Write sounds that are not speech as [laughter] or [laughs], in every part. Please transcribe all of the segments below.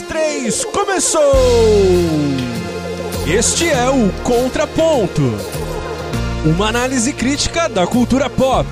três, começou! Este é o Contraponto uma análise crítica da cultura pop.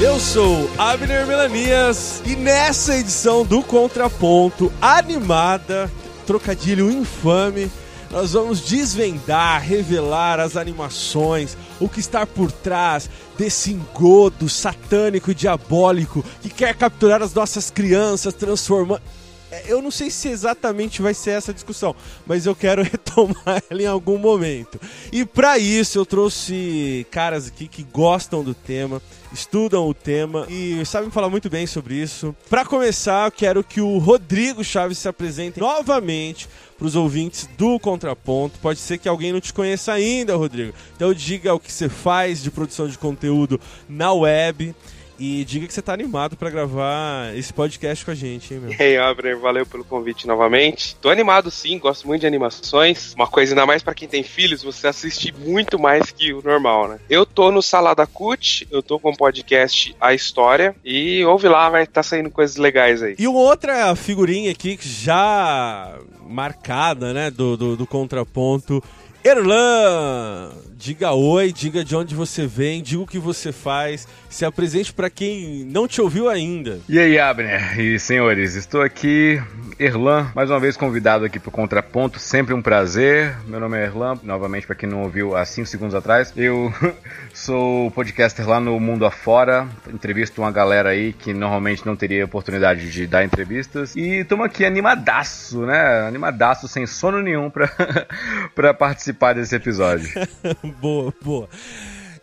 Eu sou Abner Melanias e nessa edição do Contraponto animada, trocadilho infame, nós vamos desvendar, revelar as animações, o que está por trás desse engodo satânico e diabólico que quer capturar as nossas crianças, transformando. É, eu não sei se exatamente vai ser essa discussão, mas eu quero [laughs] retomar ela em algum momento. E para isso eu trouxe caras aqui que gostam do tema, estudam o tema e sabem falar muito bem sobre isso. Para começar, quero que o Rodrigo Chaves se apresente novamente para os ouvintes do Contraponto. Pode ser que alguém não te conheça ainda, Rodrigo. Então diga o que você faz de produção de conteúdo na web e diga que você tá animado para gravar esse podcast com a gente, hein, meu? E aí, Abner, valeu pelo convite novamente. Tô animado sim, gosto muito de animações. Uma coisa ainda mais para quem tem filhos, você assiste muito mais que o normal, né? Eu tô no Salada Cut, eu tô com o podcast A História e ouve lá, vai estar tá saindo coisas legais aí. E uma outra figurinha aqui já marcada, né, do, do, do contraponto Erlan, diga oi, diga de onde você vem, diga o que você faz, se apresente para quem não te ouviu ainda. E aí, Abner e senhores, estou aqui, Erlan, mais uma vez convidado aqui para o Contraponto, sempre um prazer. Meu nome é Erlan, novamente para quem não ouviu há 5 segundos atrás. Eu [laughs] sou podcaster lá no Mundo Afora, entrevisto uma galera aí que normalmente não teria oportunidade de dar entrevistas. E estamos aqui animadaço, né? Animadaço, sem sono nenhum para [laughs] participar desse episódio. [laughs] boa, boa.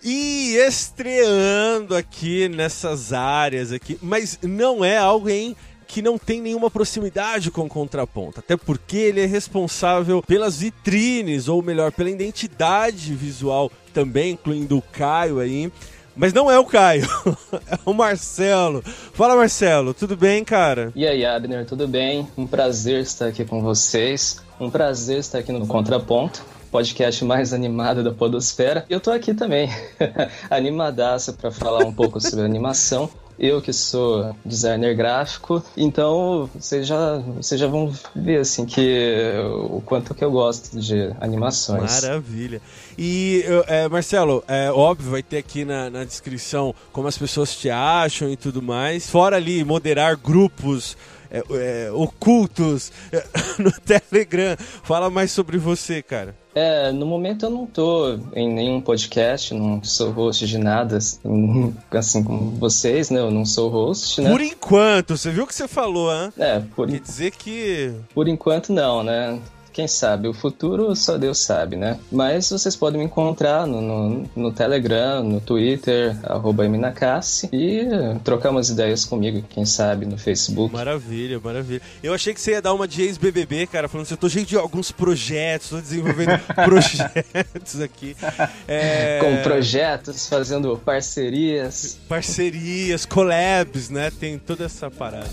E estreando aqui nessas áreas aqui, mas não é alguém que não tem nenhuma proximidade com o contraponto, até porque ele é responsável pelas vitrines, ou melhor, pela identidade visual também, incluindo o Caio aí. Mas não é o Caio, [laughs] é o Marcelo. Fala, Marcelo, tudo bem, cara? E aí, Abner, tudo bem? Um prazer estar aqui com vocês. Um prazer estar aqui no Contraponto podcast mais animado da Podosfera. E eu tô aqui também, [laughs] animadaço para falar um pouco sobre animação. Eu que sou designer gráfico, então vocês já, vocês já vão ver assim que o quanto que eu gosto de animações. Maravilha. E é, Marcelo, é óbvio, vai ter aqui na, na descrição como as pessoas te acham e tudo mais. Fora ali moderar grupos é, é, ocultos é, [laughs] no Telegram. Fala mais sobre você, cara. É, no momento eu não tô em nenhum podcast, não sou host de nada, assim [laughs] como vocês, né? Eu não sou host, né? Por enquanto, você viu o que você falou, hein? É, por... Quer dizer que... Por enquanto não, né? Quem sabe? O futuro só Deus sabe, né? Mas vocês podem me encontrar no, no, no Telegram, no Twitter, arroba Eminacassi, e trocar umas ideias comigo, quem sabe, no Facebook. Maravilha, maravilha. Eu achei que você ia dar uma de ex-BBB, cara, falando assim, eu tô cheio de alguns projetos, tô desenvolvendo [laughs] projetos aqui. É... Com projetos, fazendo parcerias. Parcerias, collabs, né? Tem toda essa parada.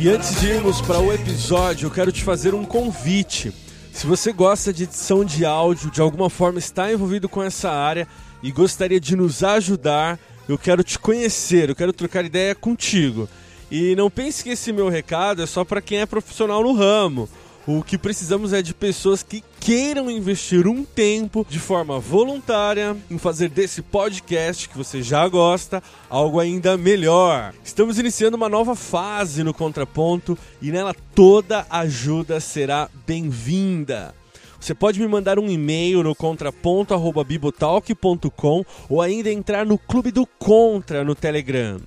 E antes de irmos para o episódio, eu quero te fazer um convite. Se você gosta de edição de áudio, de alguma forma está envolvido com essa área e gostaria de nos ajudar, eu quero te conhecer, eu quero trocar ideia contigo. E não pense que esse meu recado é só para quem é profissional no ramo o que precisamos é de pessoas que queiram investir um tempo de forma voluntária em fazer desse podcast que você já gosta algo ainda melhor. Estamos iniciando uma nova fase no Contraponto e nela toda ajuda será bem-vinda. Você pode me mandar um e-mail no contraponto@bibotalk.com ou ainda entrar no Clube do Contra no Telegram.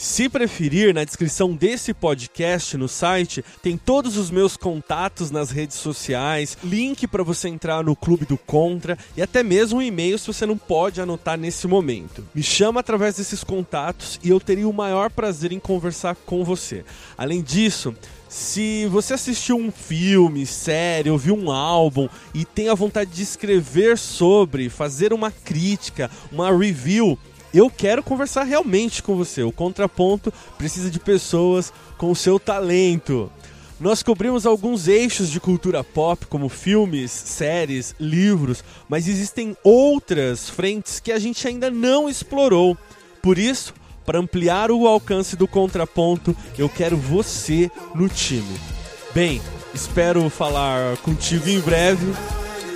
Se preferir, na descrição desse podcast no site tem todos os meus contatos nas redes sociais, link para você entrar no Clube do Contra e até mesmo um e-mail se você não pode anotar nesse momento. Me chama através desses contatos e eu teria o maior prazer em conversar com você. Além disso, se você assistiu um filme, série, ouviu um álbum e tem a vontade de escrever sobre, fazer uma crítica, uma review, eu quero conversar realmente com você. O contraponto precisa de pessoas com o seu talento. Nós cobrimos alguns eixos de cultura pop, como filmes, séries, livros, mas existem outras frentes que a gente ainda não explorou. Por isso, Para ampliar o alcance do contraponto, eu quero você no time. Bem, espero falar contigo em breve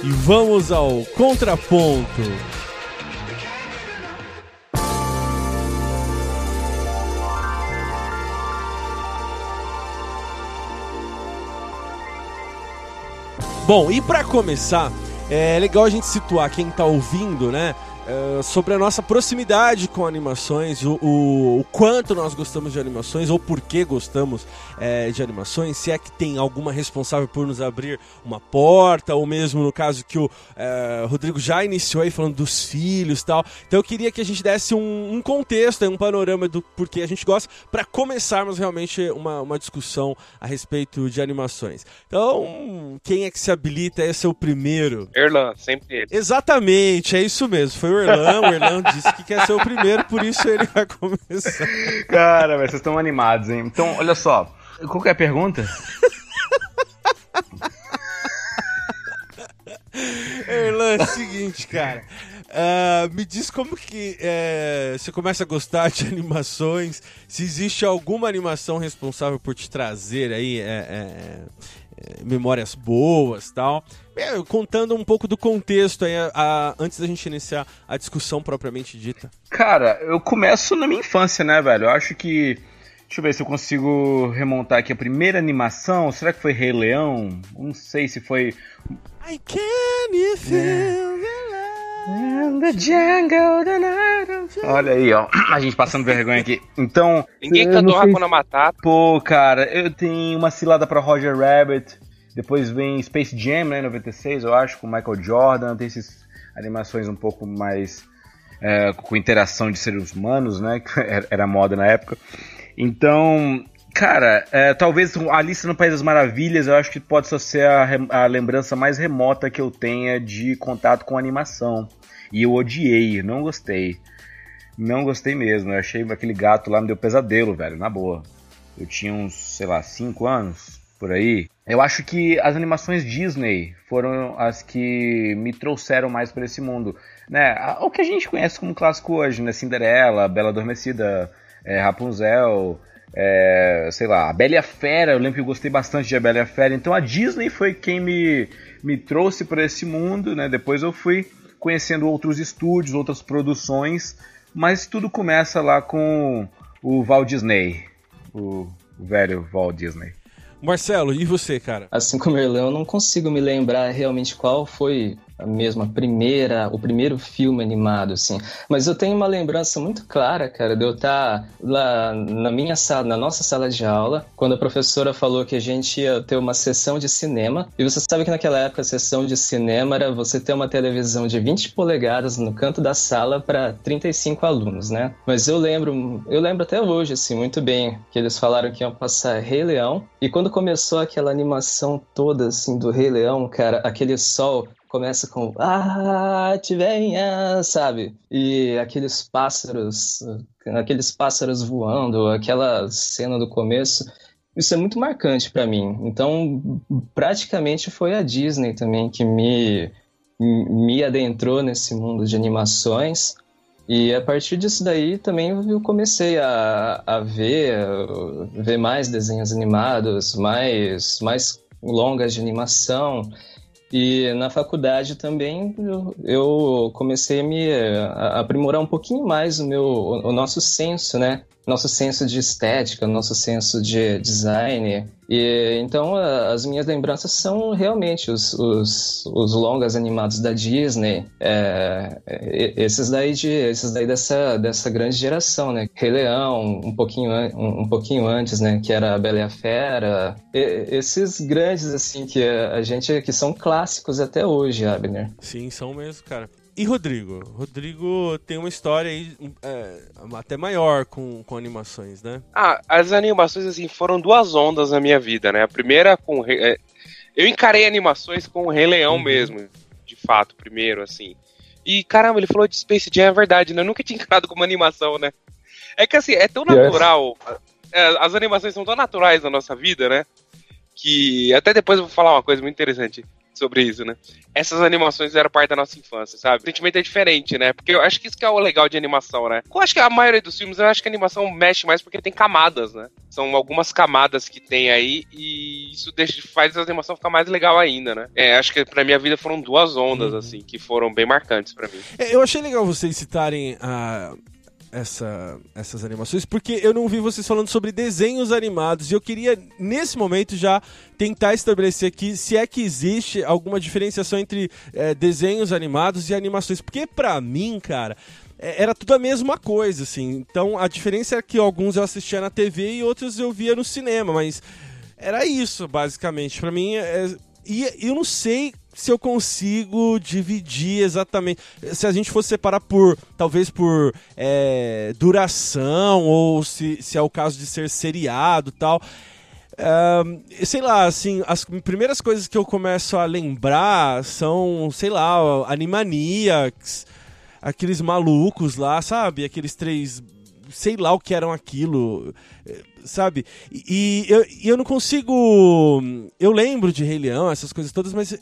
e vamos ao contraponto. Bom, e para começar, é legal a gente situar quem está ouvindo, né? Uh, sobre a nossa proximidade com animações, o, o, o, quanto nós gostamos de animações ou por que gostamos é, de animações, se é que tem alguma responsável por nos abrir uma porta, ou mesmo no caso que o é, Rodrigo já iniciou aí falando dos filhos e tal. Então eu queria que a gente desse um, um contexto, um panorama do porquê a gente gosta, para começarmos realmente uma, uma discussão a respeito de animações. Então, quem é que se habilita? Esse é o primeiro. Erlan, sempre ele. Exatamente, é isso mesmo. Foi o Erlan, o Erlan disse que quer ser o primeiro, por isso ele vai começar. Cara, vocês estão animados, hein? Então, olha só. Qual que é a pergunta? Erlan, é o seguinte, cara. Uh, me diz como que é, você começa a gostar de animações, se existe alguma animação responsável por te trazer aí é, é, memórias boas tal. É, contando um pouco do contexto aí, a, a, antes da gente iniciar a discussão propriamente dita. Cara, eu começo na minha infância, né, velho? Eu acho que. Deixa eu ver se eu consigo remontar aqui a primeira animação. Será que foi Rei Leão? Não sei se foi. I can feel é. the jungle, the night Olha aí, ó. A gente passando vergonha aqui. Então. Ninguém cantou Hakuna Matata. Pô, cara, eu tenho uma cilada pra Roger Rabbit. Depois vem Space Jam, né, 96, eu acho, com Michael Jordan. Tem essas animações um pouco mais é, com interação de seres humanos, né, [laughs] que era moda na época. Então, cara, é, talvez Alice no País das Maravilhas, eu acho que pode só ser a, a lembrança mais remota que eu tenha de contato com animação. E eu odiei, não gostei. Não gostei mesmo. Eu achei aquele gato lá me deu pesadelo, velho, na boa. Eu tinha uns, sei lá, 5 anos, por aí. Eu acho que as animações Disney foram as que me trouxeram mais para esse mundo. Né? O que a gente conhece como clássico hoje, né? Cinderela, Bela Adormecida, é, Rapunzel, é, sei lá, a Bela e a Fera. Eu lembro que eu gostei bastante de A Bela e a Fera. Então a Disney foi quem me, me trouxe para esse mundo. Né? Depois eu fui conhecendo outros estúdios, outras produções. Mas tudo começa lá com o Walt Disney, o, o velho Walt Disney. Marcelo, e você, cara? Assim como Erlão, eu não consigo me lembrar realmente qual foi a mesma primeira, o primeiro filme animado, assim. Mas eu tenho uma lembrança muito clara, cara, de eu estar tá lá na minha sala, na nossa sala de aula, quando a professora falou que a gente ia ter uma sessão de cinema. E você sabe que naquela época a sessão de cinema era você ter uma televisão de 20 polegadas no canto da sala para 35 alunos, né? Mas eu lembro, eu lembro até hoje, assim, muito bem, que eles falaram que iam passar Rei Leão. E quando começou aquela animação toda, assim, do Rei Leão, cara, aquele sol começa com ah, te venha, sabe? E aqueles pássaros, aqueles pássaros voando, aquela cena do começo, isso é muito marcante para mim. Então, praticamente foi a Disney também que me me adentrou nesse mundo de animações. E a partir disso daí também eu comecei a, a ver, ver mais desenhos animados, mais, mais longas de animação. E na faculdade também eu, comecei a me aprimorar um pouquinho mais o meu o nosso senso, né? Nosso senso de estética, nosso senso de design. E então as minhas lembranças são realmente os, os, os longas animados da Disney, é, esses daí de esses daí dessa, dessa grande geração, né? Rei Leão, um pouquinho um, um pouquinho antes, né? Que era a Bela e a Fera. E, esses grandes assim que a gente que são clássicos até hoje, Abner. Sim, são mesmo, cara. E Rodrigo? Rodrigo tem uma história aí é, até maior com, com animações, né? Ah, as animações assim foram duas ondas na minha vida, né? A primeira com é, eu encarei animações com o Rei Leão uhum. mesmo, de fato, primeiro assim. E caramba, ele falou de Space Jam, é verdade, né? Eu nunca tinha encarado como animação, né? É que assim, é tão natural, yes. é, as animações são tão naturais na nossa vida, né? Que até depois eu vou falar uma coisa muito interessante sobre isso, né? Essas animações eram parte da nossa infância, sabe? O sentimento é diferente, né? Porque eu acho que isso que é o legal de animação, né? Eu acho que a maioria dos filmes, eu acho que a animação mexe mais porque tem camadas, né? São algumas camadas que tem aí e isso deixa, faz a animação ficar mais legal ainda, né? É, acho que pra minha vida foram duas ondas, uhum. assim, que foram bem marcantes para mim. É, eu achei legal vocês citarem a essa, essas animações, porque eu não vi vocês falando sobre desenhos animados e eu queria, nesse momento, já tentar estabelecer aqui se é que existe alguma diferenciação entre é, desenhos animados e animações. Porque, pra mim, cara, é, era tudo a mesma coisa, assim. Então, a diferença é que alguns eu assistia na TV e outros eu via no cinema, mas era isso, basicamente. Para mim, é... e eu não sei se eu consigo dividir exatamente. Se a gente fosse separar por, talvez por é, duração, ou se, se é o caso de ser seriado tal. Sei lá, assim, as primeiras coisas que eu começo a lembrar são, sei lá, Animaniacs, aqueles malucos lá, sabe? Aqueles três. Sei lá o que eram aquilo, sabe? E, e eu, eu não consigo. Eu lembro de Rei Leão, essas coisas todas, mas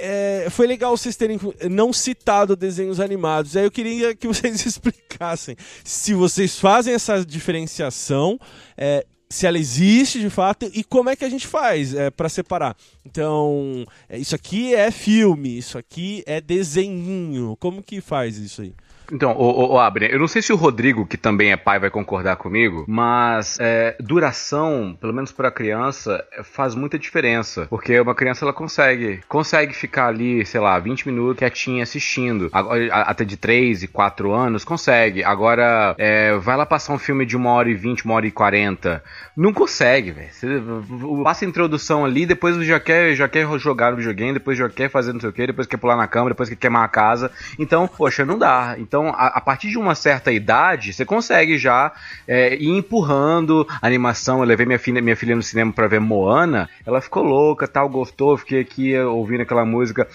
é, foi legal vocês terem não citado desenhos animados. Aí eu queria que vocês [laughs] explicassem se vocês fazem essa diferenciação, é, se ela existe de fato e como é que a gente faz é, para separar. Então, é, isso aqui é filme, isso aqui é desenho. Como que faz isso aí? Então, o, o, Abre, eu não sei se o Rodrigo, que também é pai, vai concordar comigo, mas é, duração, pelo menos para criança, faz muita diferença. Porque uma criança ela consegue, consegue ficar ali, sei lá, 20 minutos quietinha assistindo. Até de 3 e 4 anos, consegue. Agora, é, vai lá passar um filme de 1 hora e 20, 1 hora e 40. Não consegue, velho. Passa a introdução ali, depois já quer, já quer jogar no videogame, depois já quer fazer não sei o que, depois quer pular na cama, depois quer queimar a casa. Então, poxa, não dá. Então, então, a, a, partir de uma certa idade, você consegue já é, ir empurrando a animação. Eu levei minha filha, minha filha no cinema para ver Moana. Ela ficou louca, tal, gostou. Fiquei aqui ouvindo aquela música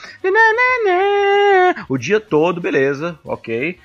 o dia todo, beleza, ok.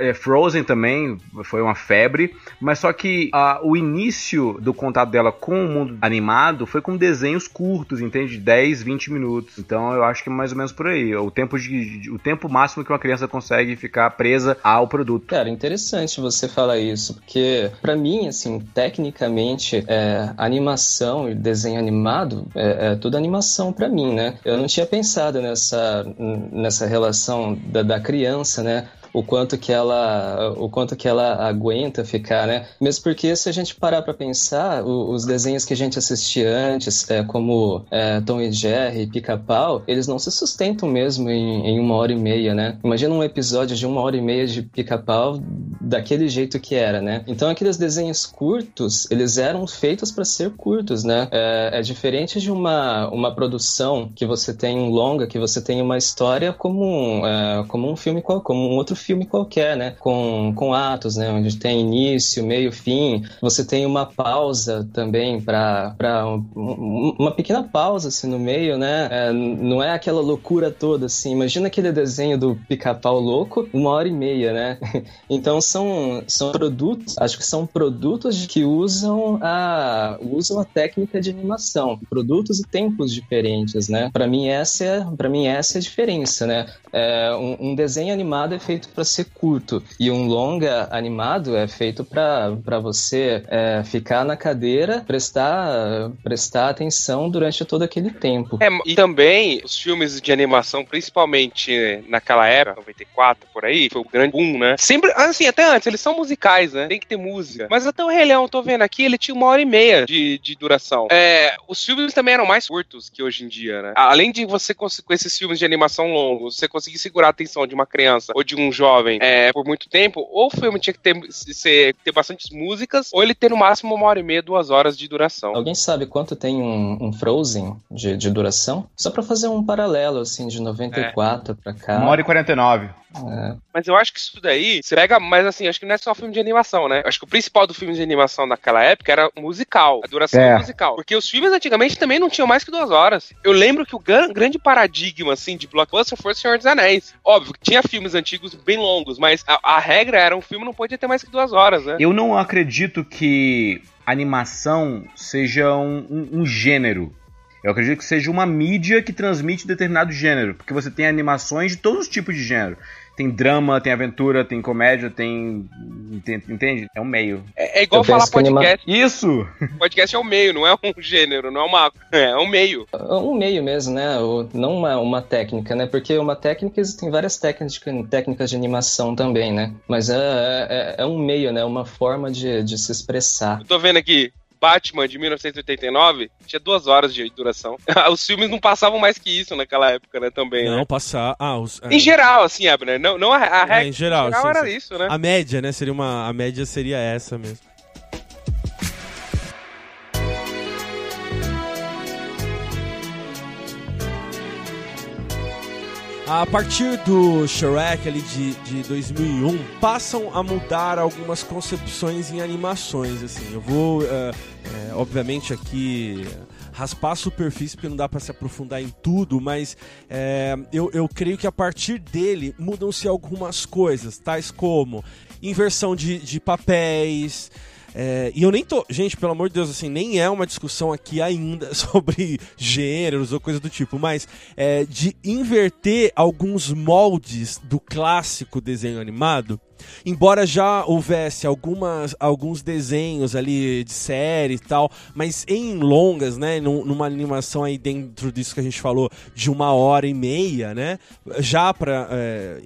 É, Frozen também foi uma febre, mas só que uh, o início do contato dela com o mundo animado foi com desenhos curtos, entende? De 10, 20 minutos. Então eu acho que é mais ou menos por aí. O tempo, de, o tempo máximo que uma criança consegue ficar presa ao produto. Cara, interessante você falar isso, porque para mim, assim, tecnicamente, é, animação e desenho animado é, é tudo animação para mim, né? Eu não tinha pensado nessa, nessa relação da, da criança, né? O quanto que ela o quanto que ela aguenta ficar, né? Mesmo porque se a gente parar para pensar, o, os desenhos que a gente assistia antes, é, como é, Tom e Jerry, Pica-Pau, eles não se sustentam mesmo em, em, uma hora e meia, né? Imagina um episódio de uma hora e meia de Pica-Pau daquele jeito que era, né? Então aqueles desenhos curtos, eles eram feitos para ser curtos, né? É, é, diferente de uma, uma produção que você tem longa, que você tem uma história como um, é, como um filme, como um outro filme qualquer, né? Com, com atos, né? Onde tem início, meio, fim. Você tem uma pausa também para um, uma pequena pausa assim no meio, né? É, não é aquela loucura toda assim. Imagina aquele desenho do Pica-Pau louco, uma hora e meia, né? [laughs] então são, são produtos, acho que são produtos que usam a usam a técnica de animação, produtos e tempos diferentes, né? Para mim essa é, para mim essa é a diferença, né? É, um, um desenho animado é feito para ser curto e um longa animado é feito para você é, ficar na cadeira, prestar, prestar atenção durante todo aquele tempo. É, e também os filmes de animação, principalmente naquela época, 94 por aí, foi o grande boom, né? Sempre, assim, até antes, eles são musicais, né? Tem que ter música. Mas até o Rei Leão, tô vendo aqui, ele tinha uma hora e meia de, de duração. É, os filmes também eram mais curtos que hoje em dia, né? Além de você, com esses filmes de animação longos, você conseguir segurar a atenção de uma criança ou de um jovem é, por muito tempo, ou o filme tinha que ter, ser, ter bastante músicas, ou ele ter no máximo uma hora e meia, duas horas de duração. Alguém sabe quanto tem um, um Frozen de, de, duração? Só pra fazer um paralelo, assim, de 94 é. pra cá. Uma hora e 49. É. Mas eu acho que isso daí, você pega, mas assim, acho que não é só filme de animação, né? Acho que o principal do filme de animação naquela época era musical, a duração é. musical. Porque os filmes antigamente também não tinham mais que duas horas. Eu lembro que o grande paradigma, assim, de blockbuster foi o Senhor dos Anéis. Óbvio que tinha filmes antigos bem longos, mas a, a regra era um filme não podia ter mais que duas horas, né? Eu não acredito que animação seja um, um, um gênero Eu acredito que seja uma mídia que transmite determinado gênero, porque você tem animações de todos os tipos de gênero. Tem drama, tem aventura, tem comédia, tem. Entende? É um meio. É, é igual eu falar podcast. Anima... Isso! Podcast é um meio, não é um gênero, não é uma. [laughs] É um meio. É um meio mesmo, né? Não uma, uma técnica, né? Porque uma técnica, existem várias técnicas de, técnicas de animação também, né? Mas é, é, é um meio, né? Uma forma de, de se expressar. Eu tô vendo aqui, Batman de 1989 tinha duas horas de duração. [laughs] os filmes não passavam mais que isso naquela época, né? Também. Não, né? passar. Ah, os, é. Em geral, assim, Abner. Não, não a, a regra. É, em geral, em geral sim, era sim. isso, né? A média, né? Seria uma. A média seria essa mesmo. A partir do Shrek ali de, de 2001, passam a mudar algumas concepções em animações, assim. Eu vou, é, obviamente, aqui raspar a superfície porque não dá para se aprofundar em tudo, mas é, eu, eu creio que a partir dele mudam-se algumas coisas, tais como inversão de, de papéis, é, e eu nem tô. Gente, pelo amor de Deus, assim, nem é uma discussão aqui ainda [laughs] sobre gêneros ou coisa do tipo, mas é, de inverter alguns moldes do clássico desenho animado. Embora já houvesse algumas, alguns desenhos ali de série e tal, mas em longas, né? Numa animação aí dentro disso que a gente falou, de uma hora e meia, né? Já pra. É,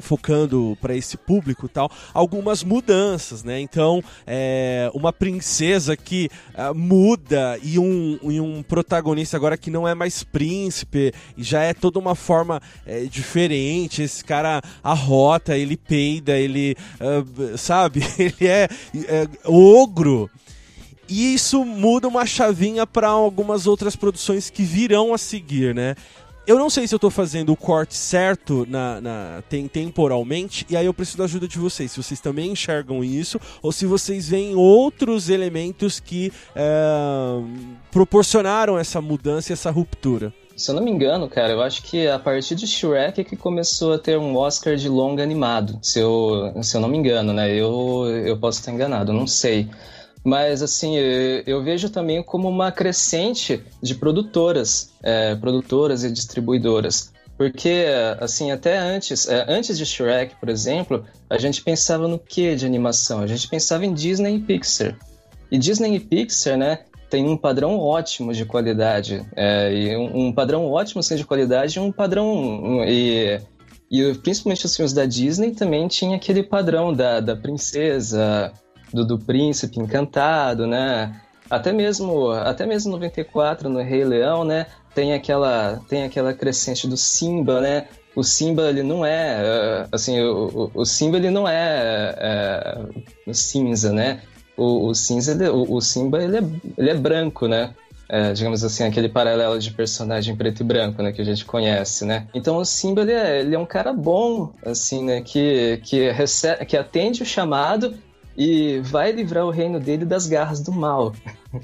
focando para esse público tal, algumas mudanças, né? Então, é, uma princesa que uh, muda e um, e um protagonista agora que não é mais príncipe e já é toda uma forma é, diferente. Esse cara arrota, ele peida, ele, uh, sabe? [laughs] Ele é, é ogro. E isso muda uma chavinha para algumas outras produções que virão a seguir, né? Eu não sei se eu tô fazendo o corte certo na, na tem, temporalmente, e aí eu preciso da ajuda de vocês. Se vocês também enxergam isso, ou se vocês veem outros elementos que é, proporcionaram essa mudança e essa ruptura. Se eu não me engano, cara, eu acho que a partir de Shrek é que começou a ter um Oscar de longa animado. Se eu, se eu não me engano, né? Eu, eu posso estar enganado, não sei. Mas, assim, eu vejo também como uma crescente de produtoras, é, produtoras e distribuidoras. Porque, assim, até antes, é, antes de Shrek, por exemplo, a gente pensava no que de animação? A gente pensava em Disney e Pixar. E Disney e Pixar, né, tem um padrão ótimo de qualidade. É, e um, um, padrão ótimo, assim, de qualidade e um padrão... Um, e, e principalmente os filmes da Disney também tinha aquele padrão da, da princesa do, do príncipe encantado, né? Até mesmo, até mesmo 94 no Rei Leão, né? Tem aquela, tem aquela crescente do Simba, né? O Simba ele não é, eh, assim, o, o Simba ele não é, é cinza, né? O, o cinza, ele, o, o, Simba ele é, ele é branco, né? É, digamos assim, aquele paralelo de personagem preto e branco, né, que a gente conhece, né? Então o Simba, ele é, ele é um cara bom, assim, né, que, que, recebe, que atende o chamado e vai livrar o reino dele das garras do mal. [laughs]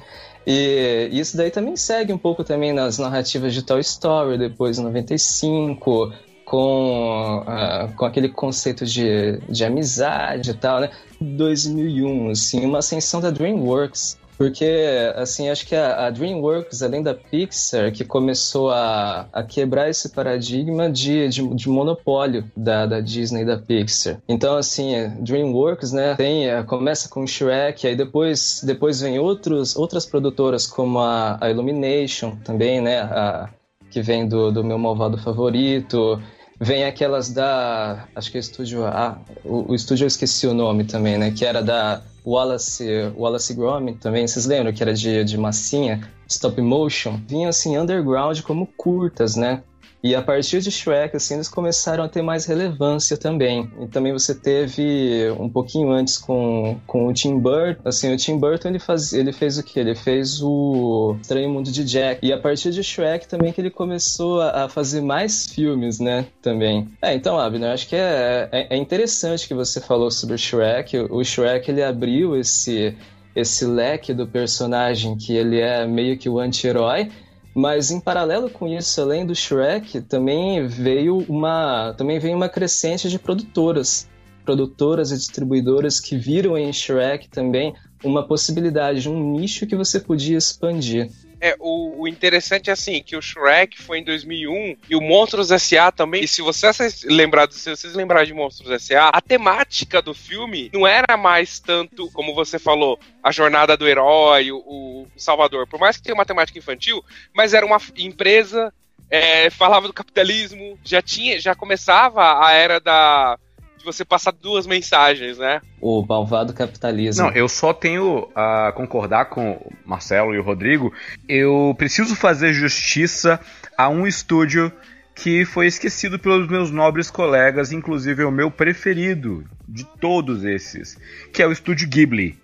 E isso daí também segue um pouco também nas narrativas de Toy Story, depois 95, com, uh, com aquele conceito de, de amizade e tal, né? 2001, assim, uma ascensão da DreamWorks porque, assim, acho que a, DreamWorks, além da Pixar, que começou a, a quebrar esse paradigma de, de, de monopólio da, da, Disney e da Pixar. Então, assim, DreamWorks, né, tem, é, começa com Shrek, aí depois, depois vem outros, outras produtoras como a, a Illumination também, né, a, que vem do, do meu malvado favorito, vem aquelas da. Acho que é o estúdio. Ah, o, o estúdio eu esqueci o nome também, né? Que era da Wallace, Wallace Gromit também, vocês lembram que era de, de massinha, stop motion? Vinha assim, underground como curtas, né? E a partir de Shrek, assim, eles começaram a ter mais relevância também. E também você teve um pouquinho antes com, com o Tim Burton. Assim, o Tim Burton, ele, faz, ele fez o quê? Ele fez o Estranho Mundo de Jack. E a partir de Shrek também que ele começou a, a fazer mais filmes, né? Também. É, então, Abner, acho que é, é, é interessante que você falou sobre o Shrek. O Shrek, ele abriu esse esse leque do personagem que ele é meio que o anti-herói, mas em paralelo com isso, além do Shrek, também veio uma, também veio uma crescente de produtoras, produtoras e distribuidoras que viram em Shrek também uma possibilidade, um nicho que você podia expandir. É, o, o, interessante é assim, que o Shrek foi em 2001 e o Monstros S.A. também. E se vocês lembrar, se vocês lembrarem de Monstros S.A., a temática do filme não era mais tanto, como você falou, a jornada do herói, o, o Salvador. Por mais que tenha uma temática infantil, mas era uma empresa é, falava do capitalismo, já tinha, já começava a era da você passar duas mensagens, né? O malvado capitalismo. Não, eu só tenho a concordar com o Marcelo e o Rodrigo. Eu preciso fazer justiça a um estúdio que foi esquecido pelos meus nobres colegas, inclusive o meu preferido de todos esses, que é o estúdio Ghibli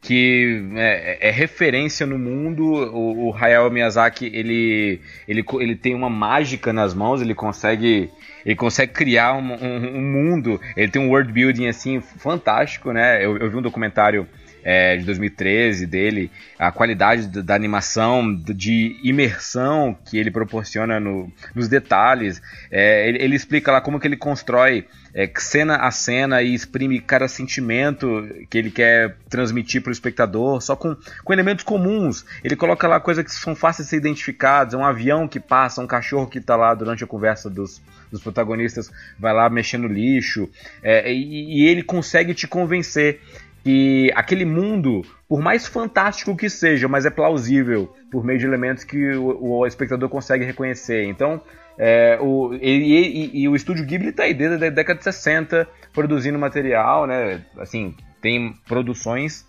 que é, é, referência no mundo. O, o Hayao Miyazaki ele, ele, ele tem uma mágica nas mãos, ele consegue ele consegue criar um, um, um mundo. Ele tem um world building assim fantástico, né? Eu, eu vi um documentário é, de 2013 dele, a qualidade da animação, de imersão que ele proporciona no, nos detalhes. É, ele, ele, explica lá como que ele constrói é, cena a cena e exprime cada sentimento que ele quer transmitir para o espectador, só com, com elementos comuns. Ele coloca lá coisas que são fáceis de ser identificadas, um avião que passa, um cachorro que está lá durante a conversa dos, dos protagonistas, vai lá mexendo lixo, é, e, e ele consegue te convencer que aquele mundo, por mais fantástico que seja, mas é plausível por meio de elementos que o, o espectador consegue reconhecer. Então, é, o, e, e, e, o estúdio Ghibli está aí desde a década de 60 produzindo material, né? Assim, tem produções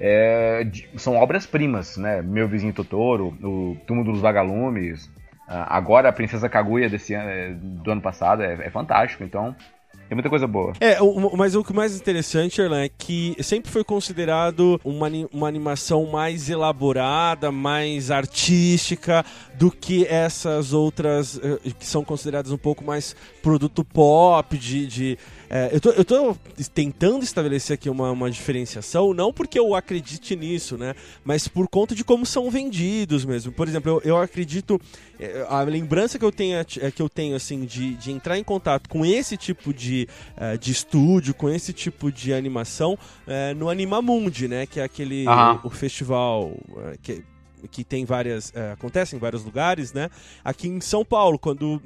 é, são obras-primas, né? Meu Vizinho Totoro, o Túmulo dos Vagalumes, agora a Princesa Kaguya desse ano, do ano passado é, é fantástico. Então, tem muita coisa boa. É, o, mas o que mais interessante, Erlan, é que sempre foi considerado uma, uma animação mais elaborada, mais artística do que essas outras uh, que são consideradas um pouco mais produto pop, de, de é, eu, tô, eu tô tentando estabelecer aqui uma, uma diferenciação, não porque eu acredite nisso, né? Mas por conta de como são vendidos mesmo. Por exemplo, eu, eu acredito. É, a lembrança que eu tenho, é, que eu tenho assim, de, de entrar em contato com esse tipo de, uh, de estúdio, com esse tipo de animação, uh, no Animamundi, né? Que é aquele. O, o, festival. Que, que tem várias. acontece em vários lugares, né? Aqui em São Paulo, quando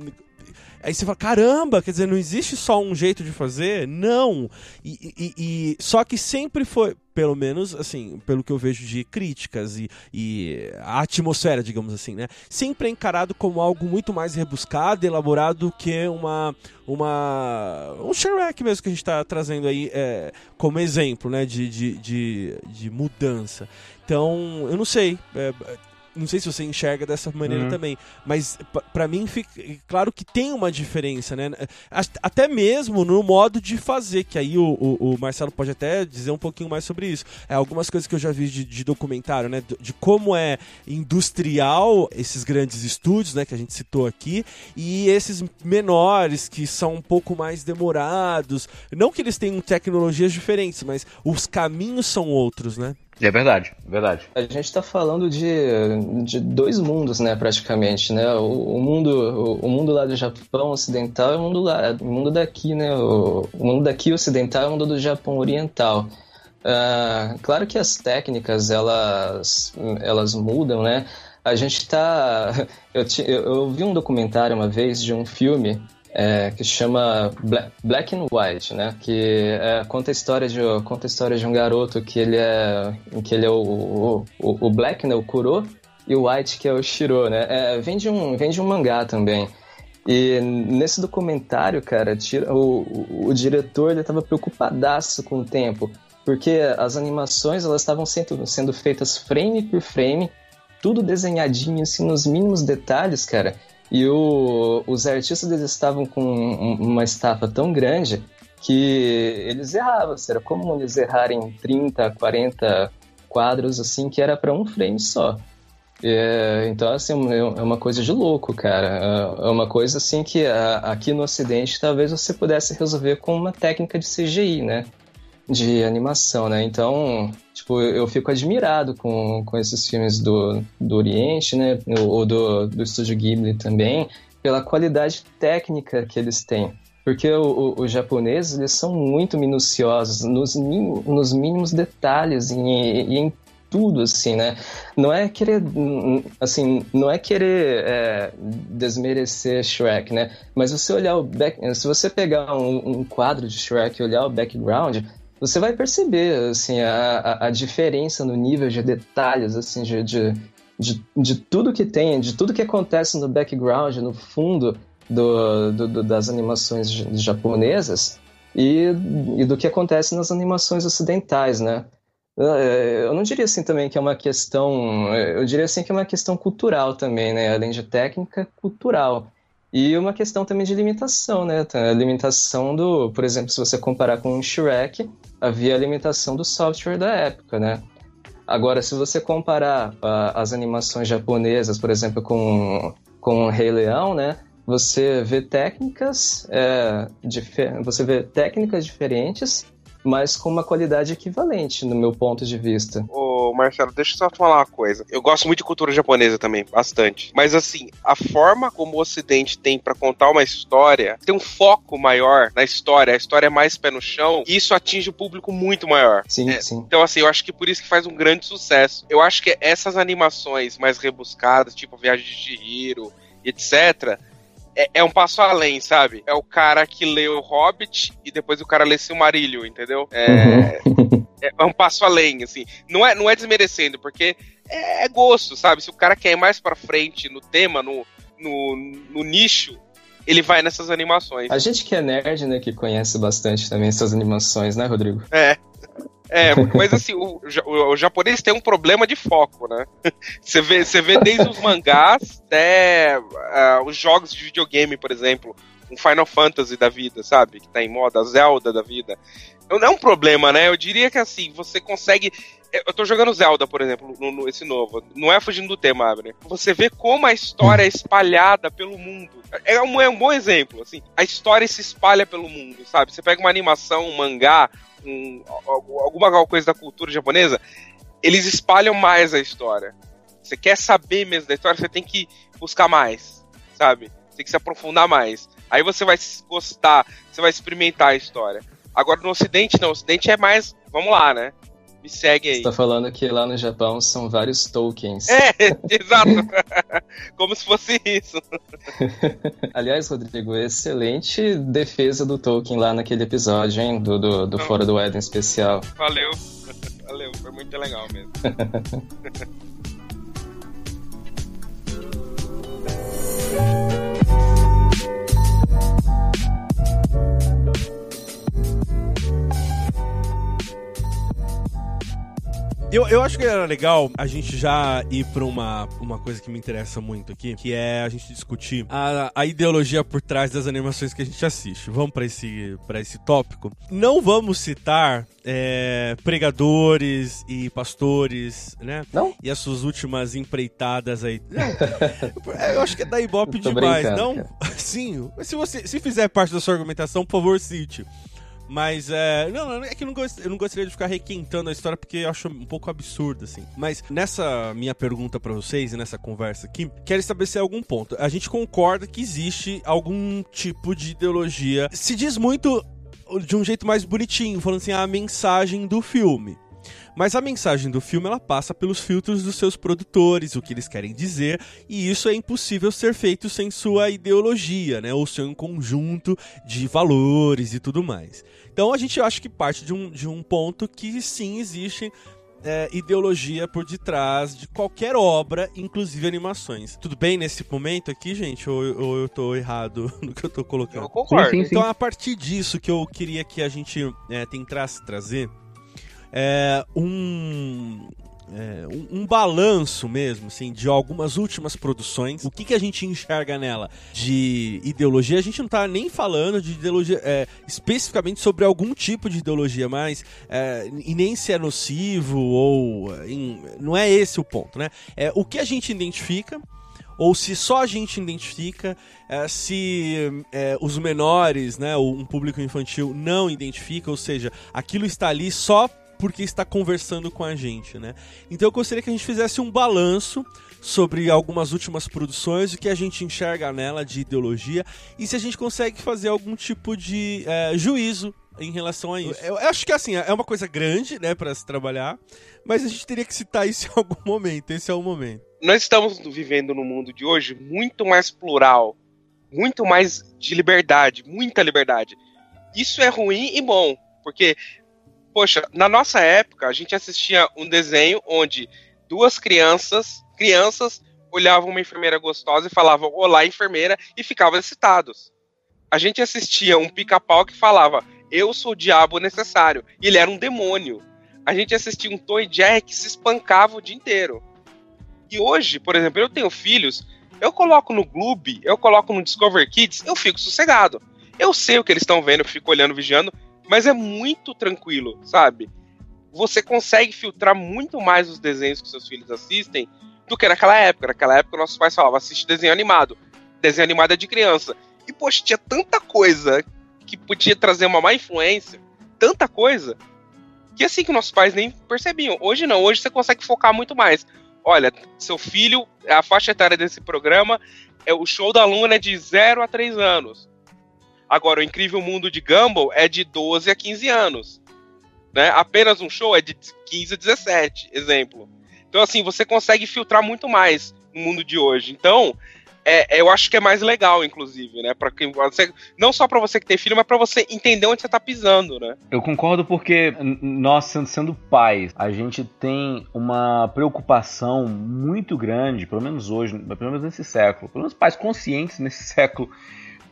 Aí você fala, caramba, quer dizer, não existe só um jeito de fazer? Não. E, e, e só que sempre foi, pelo menos, assim, pelo que eu vejo de críticas e, e, a atmosfera, digamos assim, né? Sempre é encarado como algo muito mais rebuscado, elaborado do que uma, uma um Shrek mesmo que a gente está trazendo aí é, como exemplo, né? De, de, de, de, mudança. Então, eu não sei. É, não sei se você enxerga dessa maneira uhum. também, mas para mim fica claro que tem uma diferença, né? Até mesmo no modo de fazer, que aí o, o, o Marcelo pode até dizer um pouquinho mais sobre isso. É, algumas coisas que eu já vi de, de documentário, né? De, de, como é industrial esses grandes estúdios, né? Que a gente citou aqui, e esses menores que são um pouco mais demorados. Não que eles tenham tecnologias diferentes, mas os caminhos são outros, né? É verdade, é verdade. A gente está falando de, de dois mundos, né, praticamente, né? O, o mundo, o, o, mundo lá do Japão ocidental e o mundo lá, o mundo daqui, né? O, o mundo daqui ocidental e o mundo do Japão oriental. Uh, claro que as técnicas elas, elas mudam, né? A gente [laughs] está. Eu, eu vi um documentário uma vez de um filme é, que chama Black and White, né? Que é, conta a história de conta a história de um garoto que ele é que ele é o, o, o Black, né? O Kuro e o White que é o Shiro, né? É, vem de um vem de um mangá também. E nesse documentário, cara, tira, o, o, o diretor ele estava preocupadaço com o tempo, porque as animações elas estavam sendo, sendo feitas frame por frame, tudo desenhadinho assim nos mínimos detalhes, cara. E o, os artistas eles estavam com uma estafa tão grande que eles erravam. Era comum eles errarem 30, 40 quadros assim que era para um frame só. É, então, assim, é, é uma coisa de louco, cara. É uma coisa assim que aqui no Ocidente talvez você pudesse resolver com uma técnica de CGI, né? De animação, né? Então, Tipo, eu fico admirado com, com esses filmes do, do Oriente, né? Ou do, do Estúdio Ghibli também, pela qualidade técnica que eles têm. Porque o, o, os japoneses, eles são muito minuciosos nos, nos mínimos detalhes e, e em tudo, assim, né? Não é querer, assim, não é querer é, desmerecer Shrek, né? Mas você olhar o back, se você pegar um, um quadro de Shrek e olhar o background, você vai perceber, assim, a, a, diferença no nível de detalhes, assim, de, de, de, de, tudo que tem, de tudo que acontece no background, no fundo do, do, do das animações japonesas e, e do que acontece nas animações ocidentais, né? Eu não diria assim também que é uma questão, eu diria assim que é uma questão cultural também, né? Além de técnica, cultural. E uma questão também de limitação, né? A limitação do, por exemplo, se você comparar com o Shrek, havia a limitação do software da época, né? Agora, se você comparar uh, as animações japonesas, por exemplo, com, com o Rei Leão, né? Você vê técnicas, é, você vê técnicas diferentes mas com uma qualidade equivalente, no meu ponto de vista. Ô, Marcelo, deixa eu só falar uma coisa. Eu gosto muito de cultura japonesa também, bastante. Mas assim, a forma como o Ocidente tem para contar uma história, tem um foco maior na história, a história é mais pé no chão, e isso atinge o público muito maior. Sim, é, sim. Então, assim, eu acho que por isso que faz um grande sucesso. Eu acho que essas animações mais rebuscadas, tipo Viagem de Chihiro, etc., é, é, um passo além, sabe? É o cara que lê o Hobbit e depois o cara lê Silmarillion, entendeu? É, uhum. [laughs] é, um passo além, assim. Não é, não é desmerecendo, porque é, é gosto, sabe? Se o cara quer ir mais pra frente no tema, no, no, no nicho, ele vai nessas animações. A gente que é nerd, né, que conhece bastante também essas animações, né, Rodrigo? É. É, mas assim, o, o, o, japonês tem um problema de foco, né? [laughs] Você vê, você vê desde os mangás até uh, os jogos de videogame, por exemplo. Um Final Fantasy da vida, sabe? Que tá em moda, Zelda da vida. Não é um problema, né? Eu diria que assim, você consegue. Eu tô jogando Zelda, por exemplo, no, no, esse novo. Não é fugindo do tema, Abner. Você vê como a história é espalhada pelo mundo. É um, é um bom exemplo, assim. A história se espalha pelo mundo, sabe? Você pega uma animação, um mangá, um, alguma coisa da cultura japonesa, eles espalham mais a história. Você quer saber mesmo da história, você tem que buscar mais, sabe? Tem que se aprofundar mais. Aí você vai gostar, você vai experimentar a história. Agora no Ocidente, não. O Ocidente é mais. Vamos lá, né? Me segue aí. Você tá falando que lá no Japão são vários tokens. É, [laughs] exato. Como se fosse isso. [laughs] Aliás, Rodrigo, excelente defesa do Tolkien lá naquele episódio, hein? Do, do, do Fora do Éden especial. Valeu. [laughs] Valeu, foi muito legal mesmo. Eu, eu acho que era legal a gente já ir pra uma, uma coisa que me interessa muito aqui, que é a gente discutir a, a ideologia por trás das animações que a gente assiste. Vamos para esse, pra esse tópico. Não vamos citar é, pregadores e pastores, né? Não? E as suas últimas empreitadas aí. Não, [laughs] eu acho que é da Ibope demais, não? Cara. [laughs] Sim. Se você se fizer parte da sua argumentação, por favor, cite. Mas é. Não, é que eu não, gost, eu não gostaria de ficar requentando a história porque eu acho um pouco absurdo, assim. Mas nessa minha pergunta para vocês e nessa conversa aqui, quero estabelecer algum ponto. A gente concorda que existe algum tipo de ideologia. Se diz muito de um jeito mais bonitinho, falando assim, a mensagem do filme. Mas a mensagem do filme ela passa pelos filtros dos seus produtores, o que eles querem dizer, e isso é impossível ser feito sem sua ideologia, né? Ou seu conjunto de valores e tudo mais. Então a gente acha que parte de um, de um ponto que sim existe é, ideologia por detrás de qualquer obra, inclusive animações. Tudo bem nesse momento aqui, gente? Ou, ou eu tô errado [laughs] no que eu tô colocando? Eu concordo. Sim, sim, sim. Então, a partir disso que eu queria que a gente é, tentasse trazer é, um, é, um, um, balanço mesmo, assim, de algumas últimas produções. O que, que a gente enxerga nela de ideologia? A gente não tá nem falando de ideologia é, especificamente sobre algum tipo de ideologia, mas é, e nem se é nocivo ou em, não é esse o ponto, né? É o que a gente identifica ou se só a gente identifica, é, se é, os menores, né, um público infantil não identifica, ou seja, aquilo está ali só porque está conversando com a gente, né? Então eu gostaria que a gente fizesse um balanço sobre algumas últimas produções, o que a gente enxerga nela de ideologia e se a gente consegue fazer algum tipo de é, juízo em relação a isso. Eu, eu acho que assim, é uma coisa grande, né, para se trabalhar, mas a gente teria que citar isso [laughs] em algum momento. Esse é o momento. Nós estamos vivendo no mundo de hoje muito mais plural, muito mais de liberdade, muita liberdade. Isso é ruim e bom, porque poxa, na nossa época a gente assistia um desenho onde duas crianças, crianças olhavam uma enfermeira gostosa e falavam olá enfermeira e ficavam excitados. A gente assistia um pica-pau que falava eu sou o diabo necessário. E ele era um demônio. A gente assistia um Tom e que se espancava o dia inteiro. E hoje, por exemplo, eu tenho filhos, eu coloco no Gloob, eu coloco no Discover Kids, eu fico sossegado. Eu sei o que eles estão vendo, eu fico olhando, vigiando, mas é muito tranquilo, sabe? Você consegue filtrar muito mais os desenhos que seus filhos assistem do que naquela época. Naquela época, nossos pais falavam: assiste desenho animado. Desenho animado é de criança. E, poxa, tinha tanta coisa que podia trazer uma má influência, tanta coisa, que assim que nossos pais nem percebiam. Hoje não, hoje você consegue focar muito mais. Olha, seu filho, a faixa etária desse programa, é o show da Luna é de 0 a 3 anos. Agora, o Incrível Mundo de Gumball é de 12 a 15 anos. Né? Apenas um show é de 15 a 17, exemplo. Então, assim, você consegue filtrar muito mais no mundo de hoje. Então, é, eu acho que é mais legal, inclusive, né? Para quem você, não só para você que tem filho, mas para você entender onde você tá pisando, né? Eu concordo porque nós sendo pais, a gente tem uma preocupação muito grande, pelo menos hoje, pelo menos nesse século, pelo menos pais conscientes nesse [laughs] século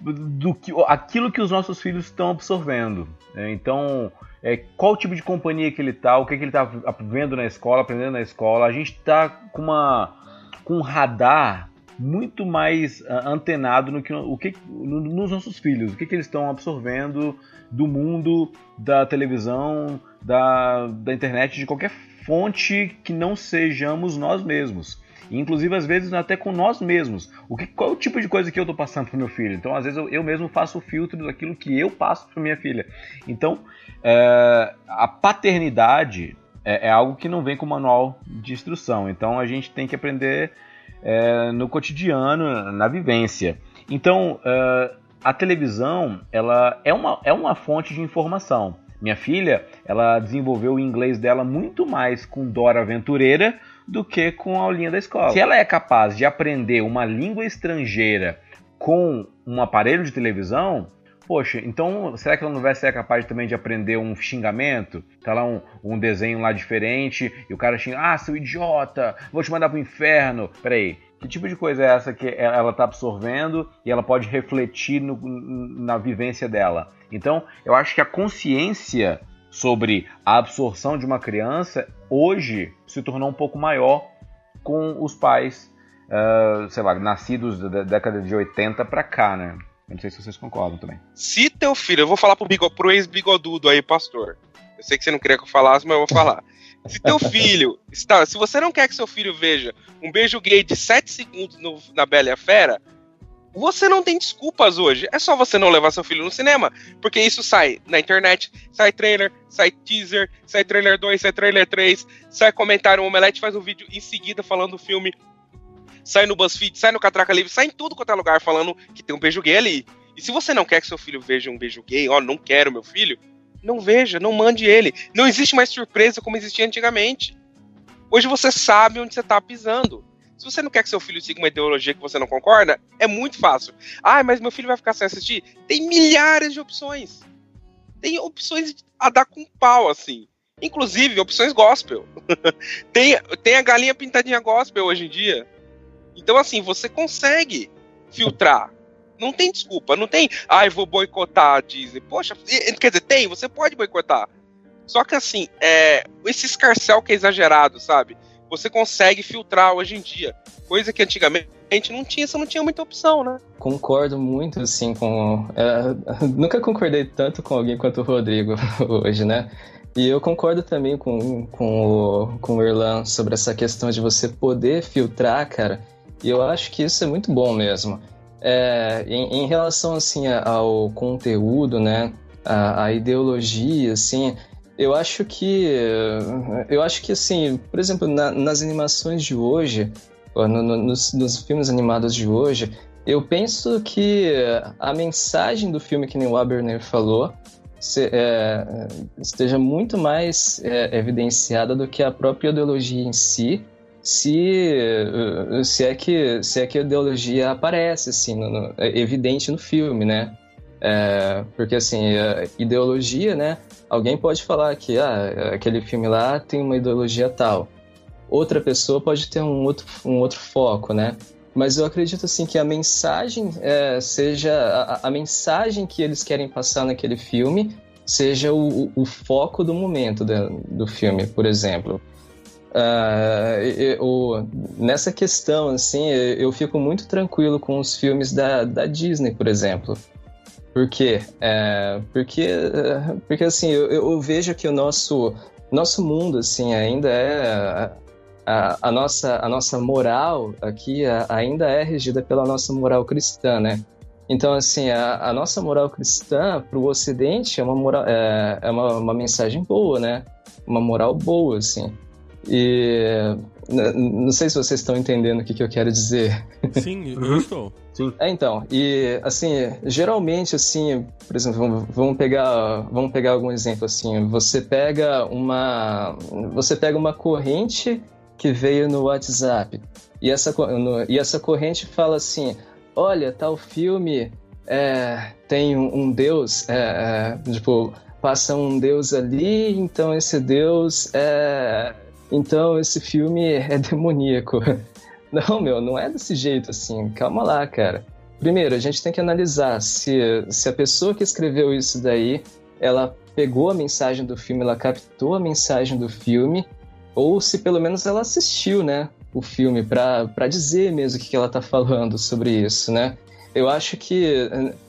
do que aquilo que os nossos filhos estão absorvendo. Né? Então, é, qual tipo de companhia que ele tá, o que, que ele tá vendo na escola, aprendendo na escola. A gente tá com uma com um radar muito mais uh, antenado no que, o que, no, nos nossos filhos, o que, que eles estão absorvendo do mundo, da televisão, da, da internet, de qualquer fonte que não sejamos nós mesmos. Inclusive, às vezes, até com nós mesmos. O que, qual é o tipo de coisa que eu estou passando para meu filho? Então, às vezes, eu, eu, mesmo faço o filtro daquilo que eu passo para minha filha. Então, é, a paternidade é, é algo que não vem com manual de instrução. Então, a gente tem que aprender é, no cotidiano, na vivência. Então, é, a televisão ela é uma, é uma fonte de informação. Minha filha, ela desenvolveu o inglês dela muito mais com Dora Aventureira do que com a aulinha da escola. Se ela é capaz de aprender uma língua estrangeira com um aparelho de televisão, poxa, então será que ela não vai ser capaz também de aprender um xingamento? Tá lá um, um desenho lá diferente e o cara xinga, ah, seu idiota, vou te mandar pro inferno. Peraí, que tipo de coisa é essa que ela está absorvendo e ela pode refletir no, na vivência dela? Então, eu acho que a consciência sobre a absorção de uma criança hoje se tornou um pouco maior com os pais, uh, sei lá, nascidos da década de 80 para cá, né? Eu não sei se vocês concordam também. Se teu filho, eu vou falar pro, bigo, pro ex-bigodudo aí, pastor. Eu sei que você não queria que eu falasse, mas eu vou falar. Se teu [laughs] filho está, se você não quer que seu filho veja um beijo gay de 7 segundos no, na Bela e a Fera, você não tem desculpas hoje. É só você não levar seu filho no cinema, porque isso sai na internet, sai trailer, sai teaser, sai trailer 2, sai trailer 3, sai comentário, o Omelete faz um vídeo em seguida falando do filme, sai no BuzzFeed, sai no Catraca Livre, sai em tudo quanto é lugar falando que tem um beijo gay ali. E se você não quer que seu filho veja um beijo gay, ó, não quero meu filho, não veja, não mande ele. Não existe mais surpresa como existia antigamente. Hoje você sabe onde você está pisando. Se você não quer que seu filho siga uma ideologia que você não concorda, é muito fácil. Ah, mas meu filho vai ficar sem assistir? Tem milhares de opções. Tem opções a dar com pau, assim. Inclusive, opções gospel. [laughs] tem, tem a galinha pintadinha gospel hoje em dia. Então, assim, você consegue filtrar. Não tem desculpa, não tem, ai, ah, vou boicotar a Disney. Poxa, quer dizer, tem, você pode boicotar. Só que assim, é, esse escarcel que é exagerado, sabe? Você consegue filtrar hoje em dia. Coisa que antigamente não tinha, você não tinha muita opção, né? Concordo muito, assim, com. É, [laughs] nunca concordei tanto com alguém quanto o Rodrigo [laughs] hoje, né? E eu concordo também com, com, o, com o Erlan sobre essa questão de você poder filtrar, cara. E eu acho que isso é muito bom mesmo. É, em, em, relação assim ao conteúdo, né, a, a, ideologia, assim, eu acho que eu acho que assim, por exemplo, na, nas animações de hoje, no, no, nos, nos, filmes animados de hoje, eu penso que a mensagem do filme que nem o Aberner falou se, é, esteja muito mais é, evidenciada do que a própria ideologia em si, se, se, é, que, se é que a ideologia aparece, assim, no, no, é evidente no filme, né? É, porque, assim, ideologia, né? Alguém pode falar que ah, aquele filme lá tem uma ideologia tal. Outra pessoa pode ter um outro, um outro foco, né? Mas eu acredito assim que a mensagem é, seja a, a, mensagem que eles querem passar naquele filme seja o, o, o foco do momento do, do filme, por exemplo. Uh, eu, nessa questão, assim, eu fico muito tranquilo com os filmes da, da Disney, por exemplo. Por quê? É, porque, porque, assim, eu, eu, vejo que o nosso, nosso mundo, assim, ainda é a, a, nossa, a nossa moral aqui ainda é regida pela nossa moral cristã, né? Então, assim, a, a nossa moral cristã para o Ocidente é, uma, moral, é, é uma, uma, mensagem boa, né? Uma moral boa, assim. E não sei se vocês estão entendendo o que, que eu quero dizer. [laughs] Sim, eu uhum. estou. Sim. É, então, e assim, geralmente assim, por exemplo, vamos pegar, vamos pegar algum exemplo assim, você pega uma você pega uma corrente que veio no WhatsApp. E essa, no, e essa corrente fala assim: olha, tal filme é, tem um, um deus, é, é, tipo, passa um deus ali, então esse deus é. Então esse filme é [laughs] demoníaco. Não, meu, não é desse jeito assim. Calma lá, cara. Primeiro, a gente tem que analisar se, se a pessoa que escreveu isso daí, ela pegou a mensagem do filme, ela captou a mensagem do filme ou se pelo menos ela assistiu, né, o filme para dizer mesmo o que ela tá falando sobre isso, né? Eu acho que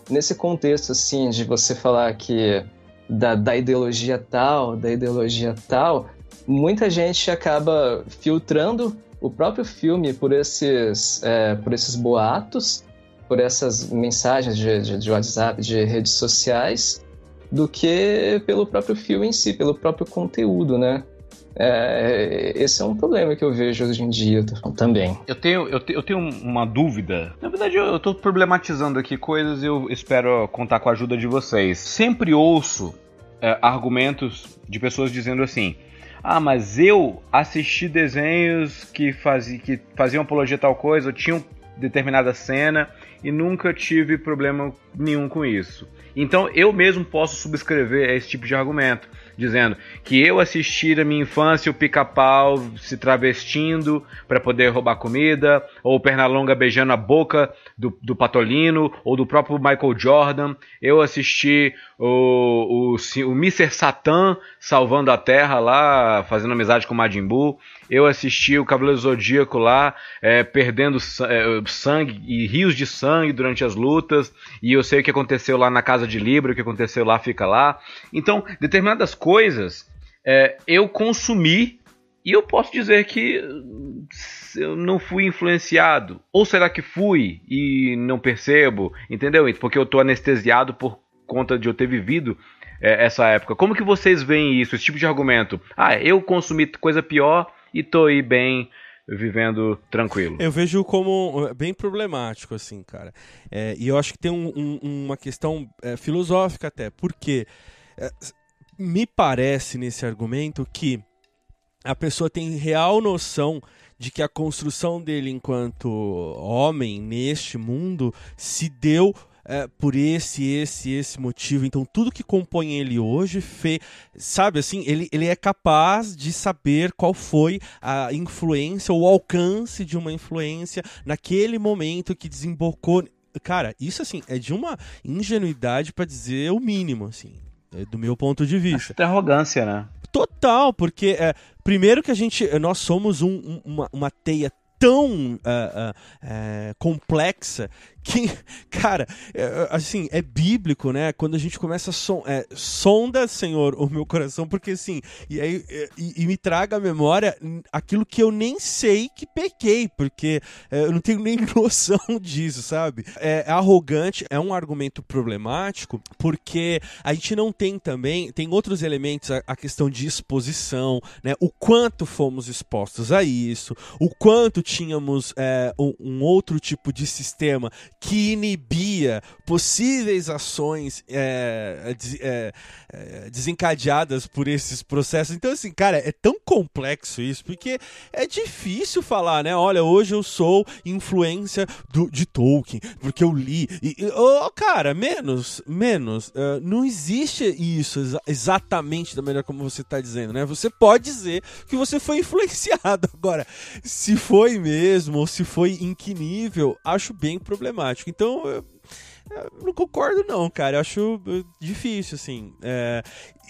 nesse contexto assim de você falar que da, da ideologia tal, da ideologia tal, muita gente acaba filtrando o próprio filme por esses, é, por esses boatos, por essas mensagens de, de, de WhatsApp, de redes sociais, do que pelo próprio filme em si, pelo próprio conteúdo, né? É, esse é um problema que eu vejo hoje em dia também. Eu tenho, eu, te, eu tenho uma dúvida. Na verdade, eu, estou problematizando aqui coisas e eu espero contar com a ajuda de vocês. Sempre ouço é, argumentos de pessoas dizendo assim: ah, mas eu assisti desenhos que, que faziam apologia a tal coisa, ou tinham determinada cena e nunca tive problema nenhum com isso. Então eu mesmo posso subscrever esse tipo de argumento dizendo que eu assisti na minha infância o pica-pau se travestindo para poder roubar comida, ou o Pernalonga beijando a boca do, do Patolino, ou do próprio Michael Jordan. Eu assisti o, o, o Mr. Satan salvando a Terra lá, fazendo amizade com o Majin Buu. Eu assisti o Cavaleiro Zodíaco lá, é, perdendo é, sangue e rios de sangue durante as lutas. E eu sei o que aconteceu lá na Casa de Libra, o que aconteceu lá fica lá. Então, determinadas coisas é, eu consumi e eu posso dizer que eu não fui influenciado. Ou será que fui e não percebo? Entendeu? Porque eu estou anestesiado por conta de eu ter vivido é, essa época. Como que vocês veem isso, esse tipo de argumento? Ah, eu consumi coisa pior e tô aí bem vivendo tranquilo. Eu vejo como uh, bem problemático, assim, cara. É, e eu acho que tem um, um, uma questão é, filosófica até, porque é, me parece nesse argumento que a pessoa tem real noção de que a construção dele enquanto homem neste mundo se deu é, por esse, esse, esse motivo. Então, tudo que compõe ele hoje, fe, sabe assim, ele, ele é capaz de saber qual foi a influência, o alcance de uma influência naquele momento que desembocou. Cara, isso assim é de uma ingenuidade para dizer o mínimo, assim, do meu ponto de vista. Acho arrogância, né? Total, porque é, primeiro que a gente, nós somos um, uma, uma teia tão uh, uh, uh, complexa que, cara, é, assim, é bíblico, né? Quando a gente começa a son é, sonda, Senhor, o meu coração, porque assim, e, aí, e, e, me traga à memória aquilo que eu nem sei que pequei, porque é, eu não tenho nem [laughs] noção disso, sabe? É, é arrogante, é um argumento problemático, porque a gente não tem também, tem outros elementos, a, a questão de exposição, né? O quanto fomos expostos a isso, o quanto tínhamos é, um, um, outro tipo de sistema que inibia possíveis ações é, é, é, desencadeadas por esses processos. Então, assim, cara, é tão complexo isso, porque é difícil falar, né? Olha, hoje eu sou influência do, de Tolkien, porque eu li. E, oh, cara, menos, menos. Uh, não existe isso exa exatamente da maneira como você está dizendo, né? Você pode dizer que você foi [laughs] influenciado. Agora, se foi mesmo ou se foi em que nível, acho bem problemático. Então, eu, eu não concordo não, cara. Eu acho uh, difícil, assim. É,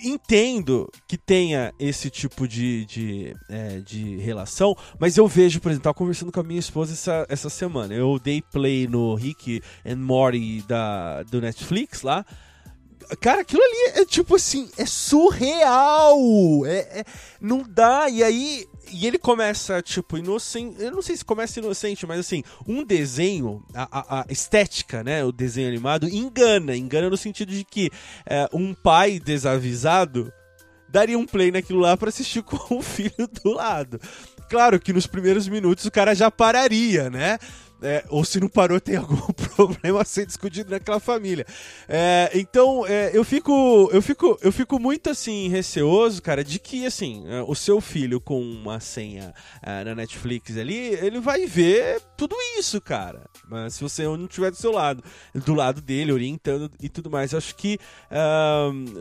entendo que tenha esse tipo de, de, é, de relação, mas eu vejo, por exemplo, tava conversando com a minha esposa essa, essa semana. Eu dei play no Rick and Morty da, do Netflix lá. Cara, aquilo ali é tipo assim, é surreal! É, é, não dá, e aí. E ele começa, tipo, inocente. Eu não sei se começa inocente, mas assim, um desenho, a, a, a estética, né? O desenho animado, engana. Engana no sentido de que é, um pai desavisado daria um play naquilo lá para assistir [laughs] com o filho do lado. Claro que nos primeiros minutos o cara já pararia, né? É, ou se não parou, tem algum [laughs] problema a ser discutido naquela família. É, então, é, eu fico eu fico eu fico muito assim receoso, cara, de que assim, é, o seu filho com uma senha é, na Netflix ali, ele vai ver tudo isso, cara. Mas se você não estiver do seu lado, do lado dele, orientando e tudo mais, acho que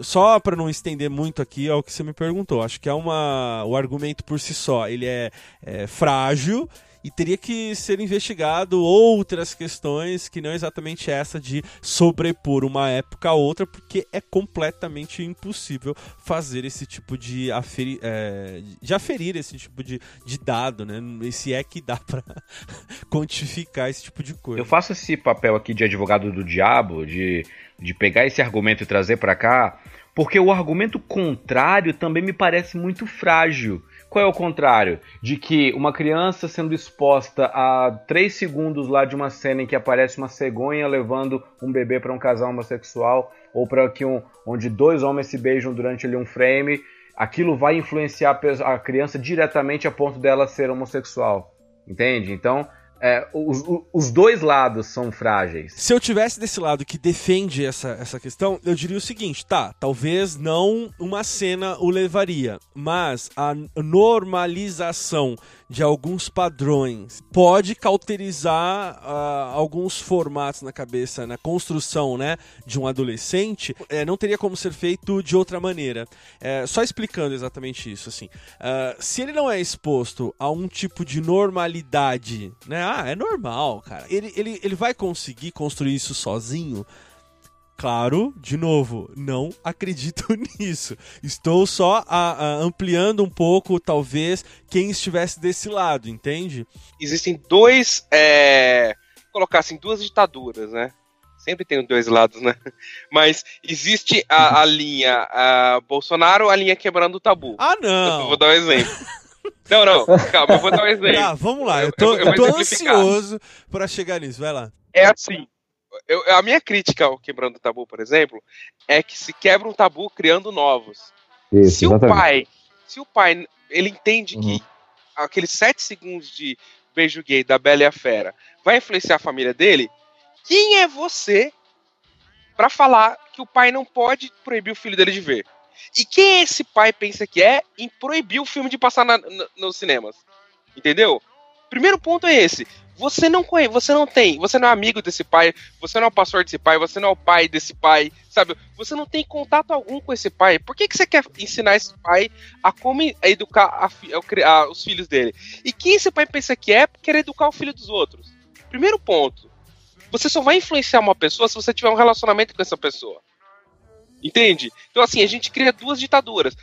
só para não estender muito aqui ao que você me perguntou, acho que é uma o argumento por si só, ele é, é frágil e teria que ser investigado outras questões que não exatamente essa de sobrepor uma época a outra, porque é completamente impossível fazer esse tipo de aferir, é, de aferir esse tipo de, de dado, né? Se é que dá [laughs] para quantificar esse tipo de coisa. Eu faço esse papel aqui de advogado do diabo, de, de pegar esse argumento e trazer para cá, porque o argumento contrário também me parece muito frágil. Qual é o contrário? De que uma criança sendo exposta a 3 segundos lá de uma cena em que aparece uma cegonha levando um bebê para um casal homossexual, ou para que um, onde dois homens se beijam durante ali um frame, aquilo vai influenciar a criança diretamente a ponto dela ser homossexual. Entende? Então, é, os, os, dois lados são frágeis. Se eu tivesse desse lado que defende essa, essa questão, eu diria o seguinte: tá, talvez não uma cena o levaria, mas a normalização de alguns padrões pode cauterizar uh, alguns formatos na cabeça, na construção né, de um adolescente, é, não teria como ser feito de outra maneira. É, só explicando exatamente isso, assim, uh, se ele não é exposto a um tipo de normalidade, né, ah, é normal, cara, ele, ele, ele vai conseguir construir isso sozinho? Claro, de novo, não acredito [laughs] nisso. Estou só a, a, ampliando um pouco, talvez, quem estivesse desse lado, entende? Existem dois. É, colocar assim, duas ditaduras, né? Sempre tem dois lados, né? [laughs] Mas existe a, [laughs] a linha a Bolsonaro, a linha quebrando o tabu. Ah, não! Eu vou dar um exemplo. Não, não, calma, eu vou dar um exemplo. Tá, vamos lá, eu tô, eu, eu, eu tô ansioso para chegar nisso, vai lá. É assim, eu, a minha crítica ao quebrando o tabu, por exemplo, é que se quebra um tabu criando novos. Isso, se exatamente. o pai, se o pai, ele entende uhum. que aqueles sete segundos de beijo gay da Bela e a Fera vai influenciar a família dele, quem é você para falar que o pai não pode proibir o filho dele de ver? E quem esse pai pensa que é em proibir o filme de passar na, na, nos cinemas? Entendeu? Primeiro ponto é esse. Você não conhece, você não tem, você não é amigo desse pai, você não é o pastor desse pai, você não é o pai desse pai, sabe? Você não tem contato algum com esse pai. Por que, que você quer ensinar esse pai a como educar a, a, a, os filhos dele? E quem esse pai pensa que é querer educar o filho dos outros? Primeiro ponto. Você só vai influenciar uma pessoa se você tiver um relacionamento com essa pessoa. Entende? Então, assim, a gente cria duas ditaduras.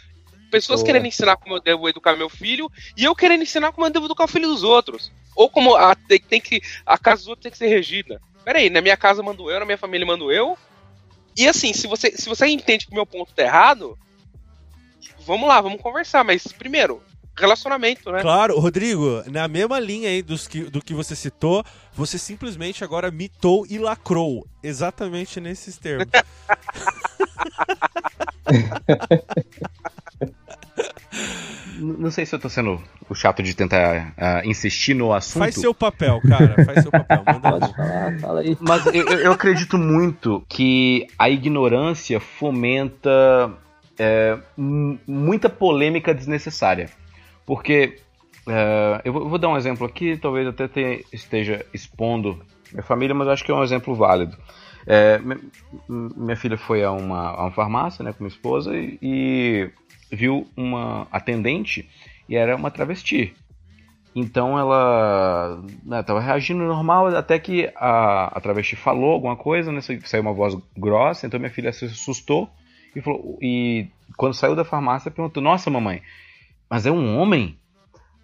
Pessoas Boa. querendo ensinar como eu devo educar meu filho e eu querendo ensinar como eu devo educar o filho dos outros. Ou como a, tem, tem que, a casa dos outros tem que ser regida. Peraí, na minha casa mando eu, na minha família mando eu. E assim, se você, se você entende que o meu ponto tá errado, vamos lá, vamos conversar. Mas primeiro, relacionamento, né? Claro, Rodrigo, na mesma linha aí dos que, do que você citou, você simplesmente agora mitou e lacrou. Exatamente nesses termos. [laughs] não sei se eu tô sendo o chato de tentar uh, insistir no assunto. Faz seu papel, cara. Faz seu papel. Manda Pode falar, fala aí. Mas eu, eu acredito muito que a ignorância fomenta é, muita polêmica desnecessária. Porque é, eu, vou, dar um exemplo aqui, talvez até te, esteja expondo minha família, mas acho que é um exemplo válido. É, minha filha foi a uma, a uma farmácia né, com minha esposa e, e viu uma atendente e era uma travesti. Então ela estava né, reagindo normal até que a, a travesti falou alguma coisa, né, saiu uma voz grossa, então minha filha se assustou e, falou, e quando saiu da farmácia perguntou: Nossa, mamãe, mas é um homem?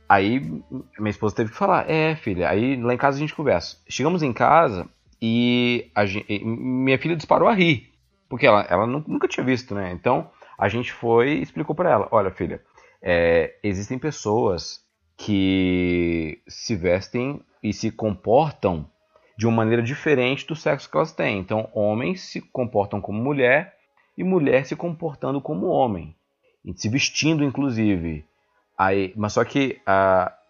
Aí minha esposa teve que falar: É, filha. Aí lá em casa a gente conversa. Chegamos em casa e, gente, minha filha disparou a rir, porque ela, ela nunca tinha visto, né? Então a gente foi e explicou para ela: Olha, filha, é, existem pessoas que se vestem e se comportam de uma maneira diferente do sexo que elas têm. Então, homens se comportam como mulher e mulher se comportando como homem, se vestindo inclusive. Aí, mas só que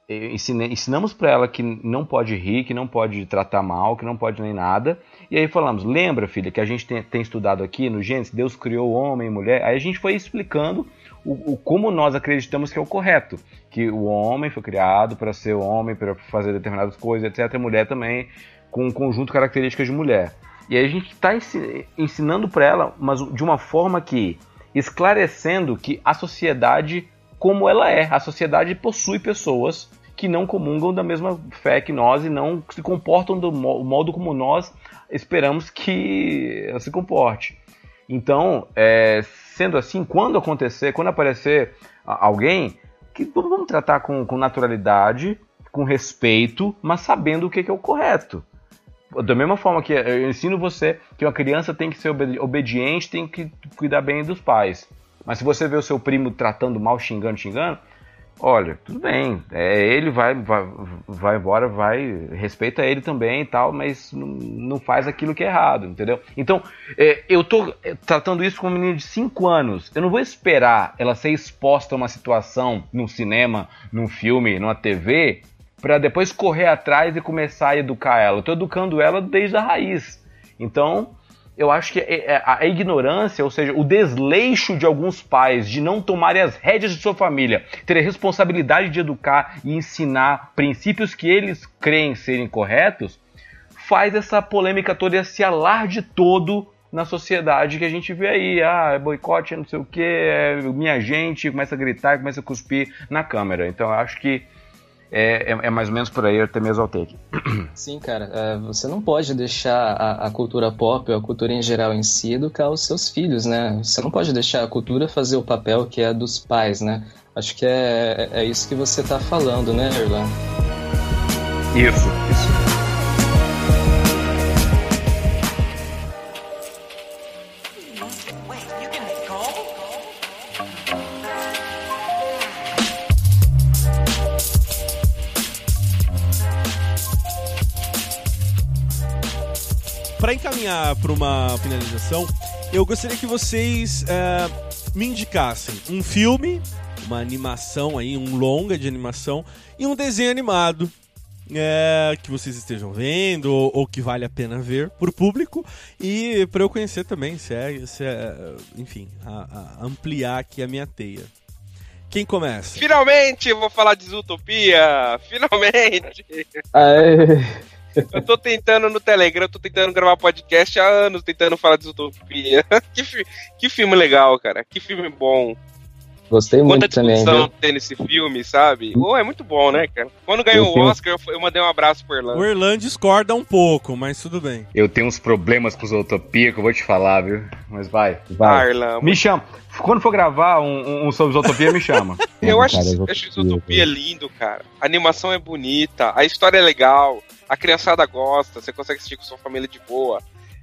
uh, ensinamos para ela que não pode rir, que não pode tratar mal, que não pode nem nada. E aí falamos, lembra, filha, que a gente tem, tem estudado aqui no Gênesis, Deus criou homem e mulher. Aí a gente foi explicando o, o, como nós acreditamos que é o correto, que o homem foi criado para ser homem, para fazer determinadas coisas, etc. A mulher também com um conjunto de características de mulher. E aí a gente está ensinando para ela, mas de uma forma que esclarecendo que a sociedade como ela é, a sociedade possui pessoas que não comungam da mesma fé que nós e não se comportam do modo como nós esperamos que se comporte. Então, é, sendo assim, quando acontecer, quando aparecer alguém, que vamos tratar com, com naturalidade, com respeito, mas sabendo o que é o correto da mesma forma que eu ensino você que uma criança tem que ser obediente, tem que cuidar bem dos pais. Mas se você vê o seu primo tratando mal, xingando, xingando, olha, tudo bem, é, ele vai, vai, vai embora, vai, respeita ele também e tal, mas não, não faz aquilo que é errado, entendeu? Então, é, eu tô é, tratando isso com uma menina de 5 anos, eu não vou esperar ela ser exposta a uma situação num cinema, num filme, numa TV, para depois correr atrás e começar a educar ela. Eu estou educando ela desde a raiz. Então, eu acho que é, é, a ignorância, ou seja, o desleixo de alguns pais de não tomarem as rédeas de sua família, ter a responsabilidade de educar e ensinar princípios que eles creem serem corretos, faz essa polêmica toda, esse alarde todo na sociedade que a gente vê aí. Ah, é boicote, é não sei o que, é minha gente, começa a gritar, começa a cuspir na câmera. Então eu acho que é, é, é, mais ou menos por aí, eu até me exaltei aqui. [clears throat] Sim, cara, é, você não pode deixar a, a, cultura pop, a cultura em geral em si, educar os seus filhos, né? Você não pode deixar a cultura fazer o papel que é dos pais, né? Acho que é, é isso que você está falando, né, Erlan? Isso, isso. para uma finalização, eu gostaria que vocês uh, me indicassem um filme, uma animação aí, um longa de animação e um desenho animado é, que vocês estejam vendo ou, ou, que vale a pena ver por público e para eu conhecer também, se é, se é enfim, a, a ampliar aqui a minha teia. Quem começa? Finalmente eu vou falar de Zootopia! Finalmente! Aê. Eu tô tentando no Telegram, eu tô tentando gravar podcast há anos, tentando falar de Utopia. [laughs] que, fi que filme legal, cara. Que filme bom. Gostei Quanta muito também. Quanta tem nesse filme, sabe? Oh, é muito bom, né, cara? Quando ganhou o Oscar, eu, eu, mandei um abraço pro Erlan. O Erlan discorda um pouco, mas tudo bem. Eu tenho uns problemas com os Utopia que eu vou te falar, viu? Mas vai. vai. Ah, Erlan, me chama. Quando for gravar um, um sobre Utopia, me chama. [laughs] eu acho, cara, eu acho Utopia lindo, cara. A animação é bonita, a história é legal a criançada gosta, você consegue assistir com sua família de boa.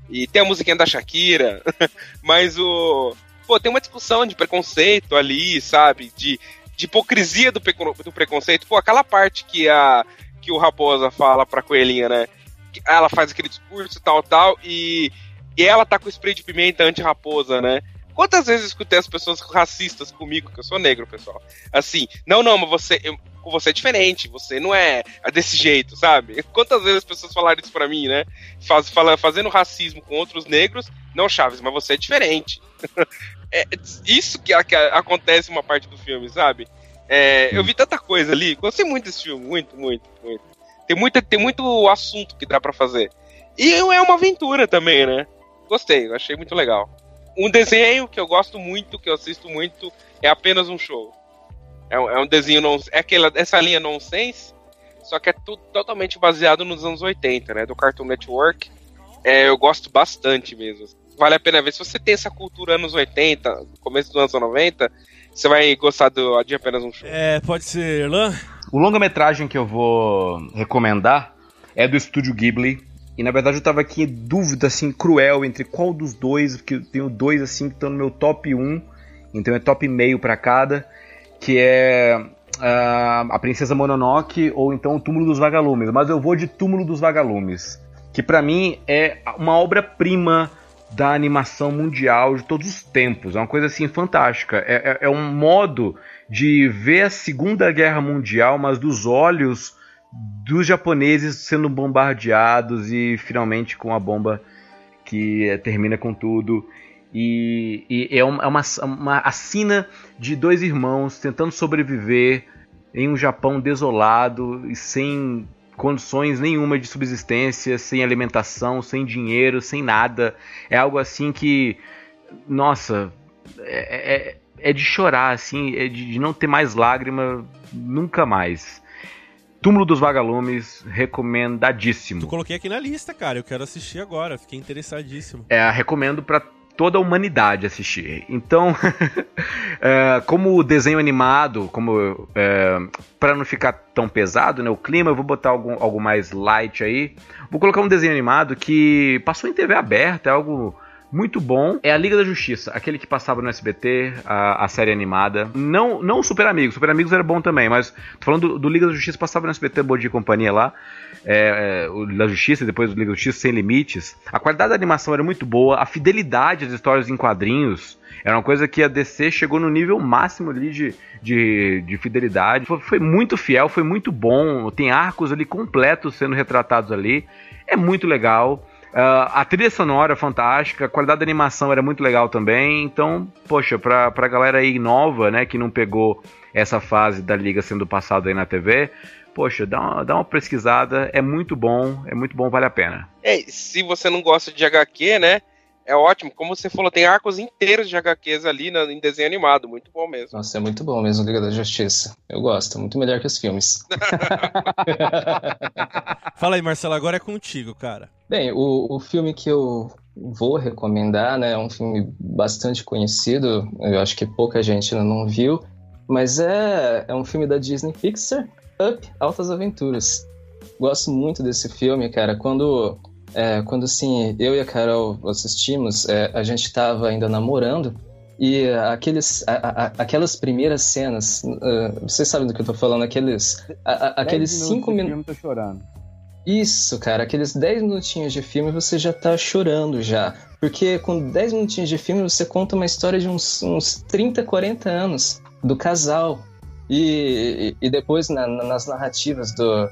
E tem a musiquinha da Shakira, [laughs] mas o. Pô, tem uma discussão de preconceito ali, sabe? De, de hipocrisia do, do preconceito. Pô, aquela parte que a que o Raposa fala pra coelhinha, né? Ela faz aquele discurso tal, tal, e, e ela tá com spray de pimenta anti-raposa, né? Quantas vezes eu escutei as pessoas racistas comigo, que eu sou negro, pessoal? Assim, não, não, mas você, eu, você é diferente, você não é desse jeito, sabe? Quantas vezes as pessoas falaram isso pra mim, né? Faz, fala, fazendo racismo com outros negros, não, Chaves, mas você é diferente. [laughs] é isso que, que, acontece uma parte do filme, sabe? É, eu vi tanta coisa ali, gostei muito desse filme, muito, muito, muito. Tem, muita, tem muito assunto que dá para fazer. E é uma aventura também, né? Gostei, achei muito legal. Um desenho que eu gosto muito, que eu assisto muito, é apenas um show. É um, é um desenho, non, é aquela, essa linha nonsense, só que é tudo totalmente baseado nos anos 80, né? Do Cartoon Network. É, eu gosto bastante mesmo. Vale a pena ver. Se você tem essa cultura anos 80, começo dos anos 90, você vai gostar do, de apenas um show. É, pode ser, Erlan? O longa-metragem que eu vou recomendar é do estúdio Ghibli, e na verdade eu tava aqui em dúvida, assim, cruel entre qual dos dois, porque eu tenho dois, assim, que estão no meu top 1, então é top meio para cada, que é uh, A Princesa Mononoke ou então O Túmulo dos Vagalumes. Mas eu vou de Túmulo dos Vagalumes, que para mim é uma obra-prima da animação mundial de todos os tempos. É uma coisa assim fantástica. É, é, é um modo de ver a Segunda Guerra Mundial, mas dos olhos dos japoneses sendo bombardeados e finalmente com a bomba que termina com tudo. E, e é uma, é uma, uma assina de dois irmãos tentando sobreviver em um Japão desolado e sem condições nenhuma de subsistência, sem alimentação, sem dinheiro, sem nada. É algo assim que, nossa, é, é, é de chorar, assim, é de, de não ter mais lágrima nunca mais. Túmulo dos Vagalumes, recomendadíssimo. Tu coloquei aqui na lista, cara. Eu quero assistir agora. Fiquei interessadíssimo. É, recomendo para toda a humanidade assistir. Então, [laughs] é, como desenho animado, como é, para não ficar tão pesado, né, o clima, eu vou botar algo, algo mais light aí. Vou colocar um desenho animado que passou em TV aberta, é algo muito bom é a Liga da Justiça, aquele que passava no SBT, a, a série animada. Não, não Super Amigos, Super Amigos era bom também, mas tô falando do, do Liga da Justiça, passava no SBT, Bom e Companhia lá. É, é, o da Justiça, depois o Liga da Justiça Sem Limites. A qualidade da animação era muito boa, a fidelidade das histórias em quadrinhos era uma coisa que a DC chegou no nível máximo ali de, de, de fidelidade. Foi, foi muito fiel, foi muito bom. Tem arcos ali completos sendo retratados ali. É muito legal. Uh, a trilha sonora é fantástica, a qualidade da animação era muito legal também. Então, poxa, pra, pra galera aí nova, né, que não pegou essa fase da liga sendo passada aí na TV, poxa, dá uma, dá uma pesquisada, é muito bom, é muito bom, vale a pena. É, se você não gosta de HQ, né, é ótimo. Como você falou, tem arcos inteiros de HQs ali na, em desenho animado. Muito bom mesmo. Nossa, é muito bom mesmo Liga da Justiça. Eu gosto, muito melhor que os filmes. [laughs] Fala aí, Marcelo, agora é contigo, cara. Bem, o, o filme que eu vou recomendar, né, é um filme bastante conhecido. Eu acho que pouca gente ainda não viu. Mas é, é um filme da Disney Pixar, Up, Altas Aventuras. Gosto muito desse filme, cara. Quando é, quando assim, eu e a Carol assistimos, é, a gente estava ainda namorando e aqueles, a, a, aquelas primeiras cenas, uh, vocês sabem do que eu tô falando, aqueles, a, aqueles cinco minutos. chorando. Isso, cara, aqueles 10 minutinhos de filme você já tá chorando já. Porque com 10 minutinhos de filme você conta uma história de uns, uns 30, 40 anos do casal. E, e, e depois na, nas narrativas do,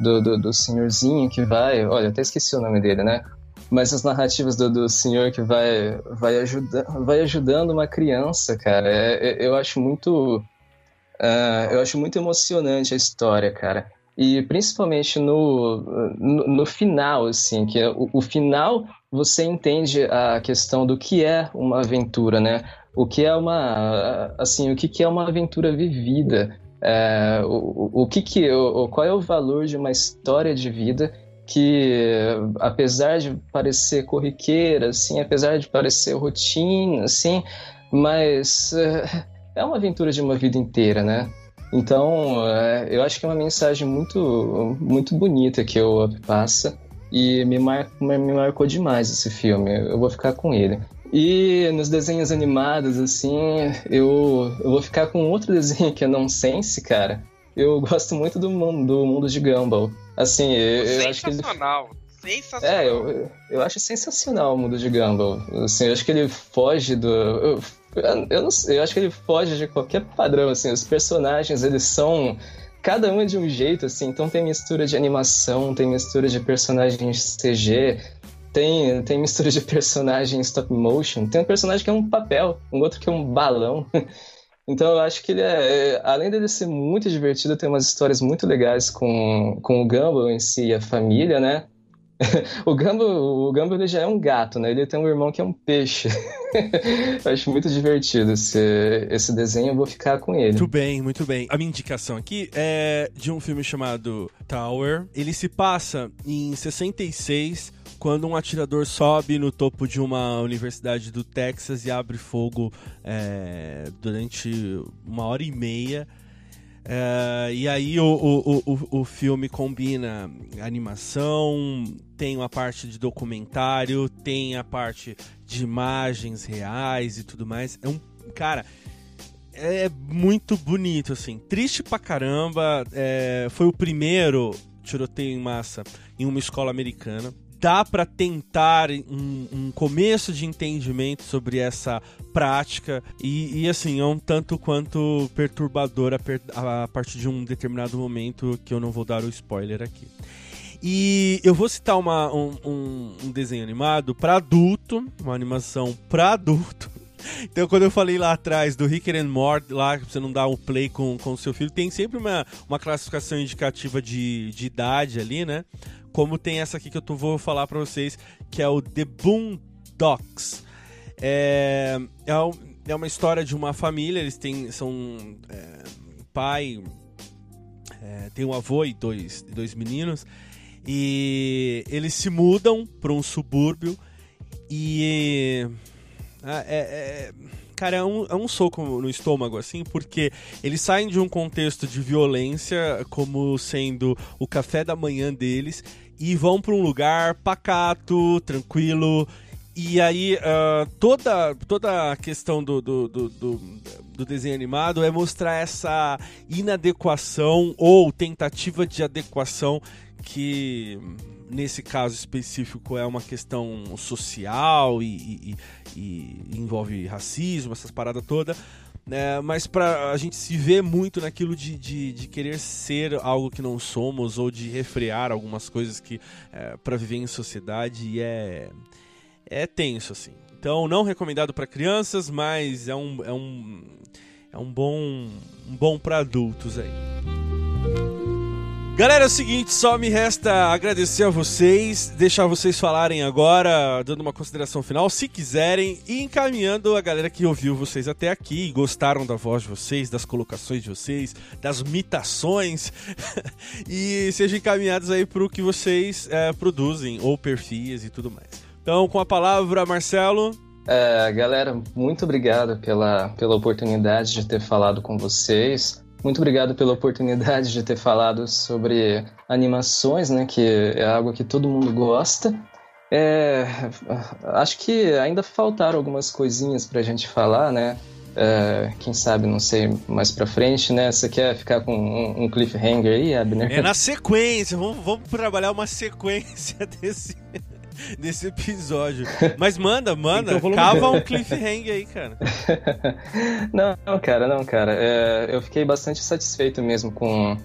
do, do, do senhorzinho que vai. Olha, até esqueci o nome dele, né? Mas as narrativas do, do senhor que vai, vai, ajuda, vai ajudando uma criança, cara. É, é, eu acho muito. Uh, eu acho muito emocionante a história, cara. E principalmente no, no, no final, assim, que é o, o, final você entende a questão do que é uma aventura, né? O que é uma, assim, o que, que é uma aventura vivida. É, o, o que que o, qual é o valor de uma história de vida que apesar de parecer corriqueira assim apesar de parecer rotina assim mas é, é uma aventura de uma vida inteira né? Então é, eu acho que é uma mensagem muito muito bonita que o Up passa e me, mar, me marcou demais esse filme. Eu vou ficar com ele e nos desenhos animados, assim, eu, eu vou ficar com outro [laughs] desenho que é Nonsense, cara. Eu gosto muito do mundo, do mundo de Gumball. Assim, eu, eu acho que ele... Sensacional. É, eu, eu acho sensacional o mundo de Gumball. Assim, eu acho que ele foge do. Eu, eu não sei, eu acho que ele foge de qualquer padrão, assim. Os personagens, eles são. Cada um é de um jeito, assim. Então tem mistura de animação, tem mistura de personagens CG, tem, tem mistura de [laughs] personagens stop motion. Tem um personagem que é um papel, um outro que é um balão. [laughs] Então eu acho que ele é, é, além dele ser muito divertido, tem umas histórias muito legais com, com o Gumball em si e a família, né? [laughs] o Gumball, o Gumball ele já é um gato, né? Ele tem um irmão que é um peixe. eu acho muito divertido esse, esse desenho, eu vou ficar com ele. Muito bem, muito bem. A minha indicação aqui é de um filme chamado Tower. Ele se passa em 66 quando um atirador sobe no topo de uma universidade do Texas e abre fogo é, durante uma hora e meia. É, e aí o, o, o, o filme combina animação, tem uma parte de documentário, tem a parte de imagens reais e tudo mais. É um. Cara, é muito bonito, assim. Triste pra caramba. É, foi o primeiro tiroteio em massa em uma escola americana dá para tentar um, um, começo de entendimento sobre essa prática e, e assim é um tanto quanto perturbador a, a, partir de um determinado momento que eu não vou dar o spoiler aqui. E eu vou citar uma, um, um, um desenho animado para adulto, uma animação para adulto. Então, quando eu falei lá atrás do Rick and Morty, lá, você não dar um play com o seu filho, tem sempre uma, uma classificação indicativa de, de idade ali, né? como tem essa aqui que eu tô, vou falar para vocês, que é o The Boondocks. É, é, é, uma história de uma família, eles têm, são é, pai, é, tem um avô e dois, dois meninos, e eles se mudam para um subúrbio e... É, é, cara, é um, é um soco no estômago, assim, porque eles saem de um contexto de violência como sendo o café da manhã deles e vão para um lugar pacato, tranquilo. E aí, uh, toda, toda a questão do, do, do, do, do desenho animado é mostrar essa inadequação ou tentativa de adequação que nesse caso específico é uma questão social e, e, e, envolve racismo, essas paradas todas, né? Mas para a gente se ver muito naquilo de, de, de, querer ser algo que não somos ou de refrear algumas coisas que é, para viver em sociedade é é tenso assim. Então não recomendado para crianças, mas é um é um é um bom um bom para adultos aí. Galera, é o seguinte, só me resta agradecer a vocês, deixar vocês falarem agora, dando uma consideração final, se quiserem, e encaminhando a galera que ouviu vocês até aqui, gostaram da voz de vocês, das colocações de vocês, das mitações, [laughs] e sejam encaminhados aí para o que vocês é, produzem, ou perfis e tudo mais. Então, com a palavra, Marcelo. É, galera, muito obrigado pela, pela oportunidade de ter falado com vocês. Muito obrigado pela oportunidade de ter falado sobre animações, né, que é algo que todo mundo gosta. É, acho que ainda faltaram algumas coisinhas para a gente falar, né? É, quem sabe, não sei, mais pra frente, né? Você quer ficar com um, um cliffhanger aí, Abner? É na sequência, vamos, vamos trabalhar uma sequência [laughs] desse, [laughs] desse episódio. Mas manda, manda, cava um cliffhanger aí, cara. [laughs] não, cara, não, cara. É, eu fiquei bastante satisfeito mesmo com,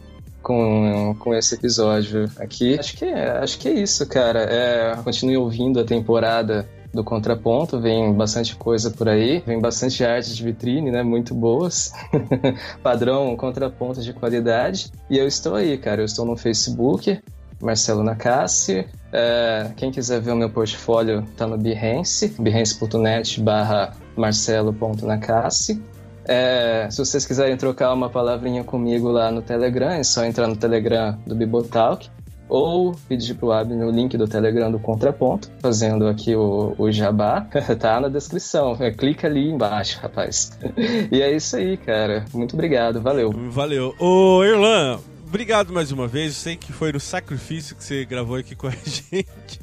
com, com esse episódio aqui. Acho que, é, acho que é isso, cara. É, continue ouvindo a temporada do Contraponto, vem bastante coisa por aí, vem bastante arte de vitrine, né, muito boas, [laughs] padrão Contraponto de qualidade, e eu estou aí, cara, eu estou no Facebook, Marcelo Nakassi. É, quem quiser ver o meu portfólio tá no Behance, behance.net barra marcelo.nakassi. É, se vocês quiserem trocar uma palavrinha comigo lá no Telegram, é só entrar no Telegram do Bibotalk ou pedir pro Abner o link do Telegram do Contraponto, fazendo aqui o, o jabá, [laughs] tá na descrição. É, clica ali embaixo, rapaz. [laughs] e é isso aí, cara. Muito obrigado, valeu. Valeu. Ô, Irlan, obrigado mais uma vez. Eu sei que foi no sacrifício que você gravou aqui com a [laughs] gente.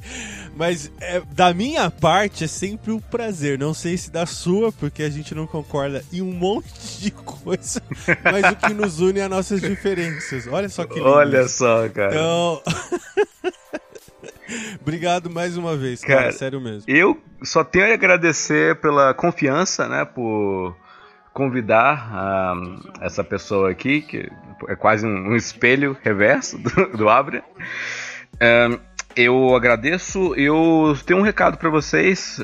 Mas é, da minha parte é sempre um prazer. Não sei se da sua, porque a gente não concorda em um monte de coisa. [laughs] Mas o que nos une é as nossas diferenças. Olha só que lindo. Olha só, cara. Então. [laughs] Obrigado mais uma vez, cara, cara, sério mesmo. Eu só tenho a agradecer pela confiança, né, por convidar uh, essa pessoa aqui, que é quase um, um espelho reverso do, do eu agradeço. Eu tenho um recado para vocês.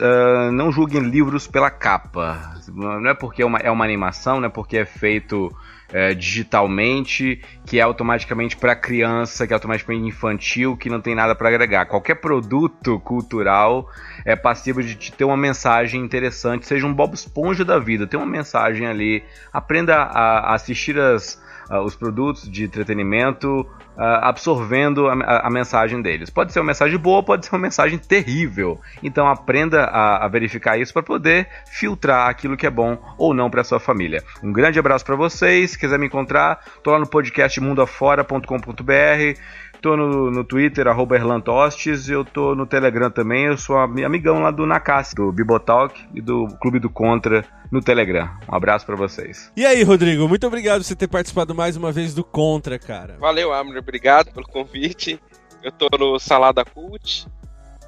Não julguem livros pela capa. Não é porque é uma, é uma animação, não é porque é feito é, digitalmente, que é automaticamente para criança, que é automaticamente infantil, que não tem nada para agregar. Qualquer produto cultural é passível de ter uma mensagem interessante, seja um Bob Esponja da vida, tem uma mensagem ali. Aprenda a, a assistir as, os produtos de entretenimento uh, absorvendo a, a, mensagem deles. Pode ser uma mensagem boa, pode ser uma mensagem terrível. Então aprenda a, a verificar isso para poder filtrar aquilo que é bom ou não para sua família. Um grande abraço para vocês. Se quiser me encontrar, tô lá no podcast mundoafora.com.br. Tô no, no Twitter, arroba Erlantostes, eu tô no Telegram também, eu sou amigão lá do Nakassi, do Bibotalk e do Clube do Contra no Telegram. Um abraço para vocês. E aí, Rodrigo, muito obrigado por você ter participado mais uma vez do Contra, cara. Valeu, Amner, obrigado pelo convite. Eu tô no Salada Cult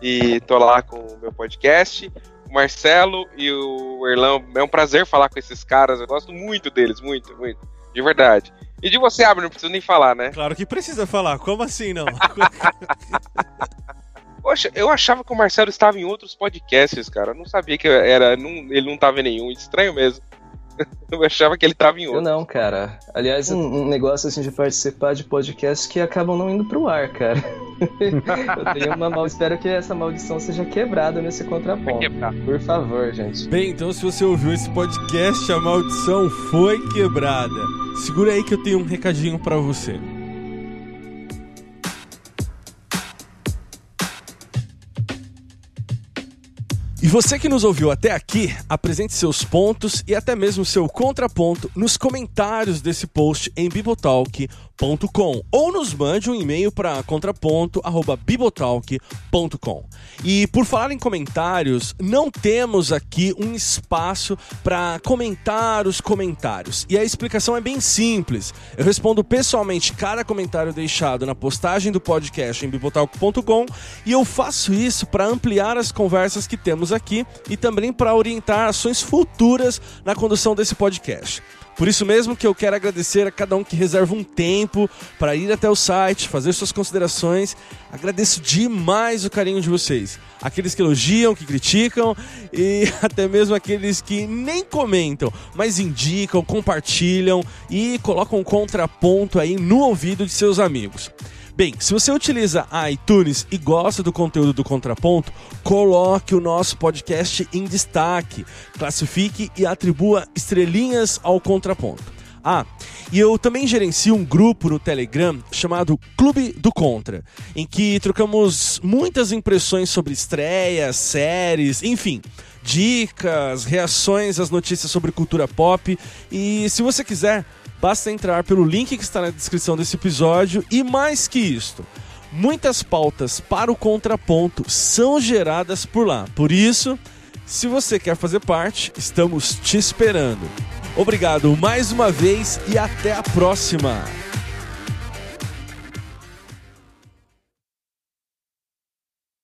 e tô lá com o meu podcast. O Marcelo e o Erlão, é um prazer falar com esses caras, eu gosto muito deles, muito, muito, de verdade. E de você, Abner, não preciso nem falar, né? Claro que precisa falar, como assim não? [laughs] Poxa, eu achava que o Marcelo estava em outros podcasts, cara. Eu não sabia que era. Não, ele não estava em nenhum. Estranho mesmo. [laughs] Eu achava que ele estava em outro. Eu não, cara. Aliás, um, um, negócio assim de participar de podcasts que acabam não indo pro ar, cara. [laughs] eu tenho uma mal... Espero que essa maldição seja quebrada nesse contraponto. Por favor, gente. Bem, então se você ouviu esse podcast, a maldição foi quebrada. Segura aí que eu tenho um recadinho para você. Você que nos ouviu até aqui, apresente seus pontos e até mesmo seu contraponto nos comentários desse post em bibotalk.com ou nos mande um e-mail para contraponto@bibotalk.com. E por falar em comentários, não temos aqui um espaço para comentar os comentários. E a explicação é bem simples. Eu respondo pessoalmente cada comentário deixado na postagem do podcast em bibotalk.com e eu faço isso para ampliar as conversas que temos aqui e também para orientar ações futuras na condução desse podcast. Por isso mesmo que eu quero agradecer a cada um que reserva um tempo para ir até o site, fazer suas considerações. Agradeço demais o carinho de vocês. Aqueles que elogiam, que criticam e [laughs] até mesmo aqueles que nem comentam, mas indicam, compartilham e colocam um contraponto aí no ouvido de seus amigos. Bem, se você utiliza iTunes e gosta do conteúdo do Contraponto, coloque o nosso podcast em destaque, classifique e atribua estrelinhas ao Contraponto. Ah, e eu também gerencio um grupo no Telegram chamado Clube do Contra, em que trocamos muitas impressões sobre estreias, séries, enfim, dicas, reações às notícias sobre cultura pop. E se você quiser, Basta entrar pelo link que está na descrição desse episódio e mais que isto, muitas pautas para o contraponto são geradas por lá. Por isso, se você quer fazer parte, estamos te esperando. Obrigado mais uma vez e até a próxima!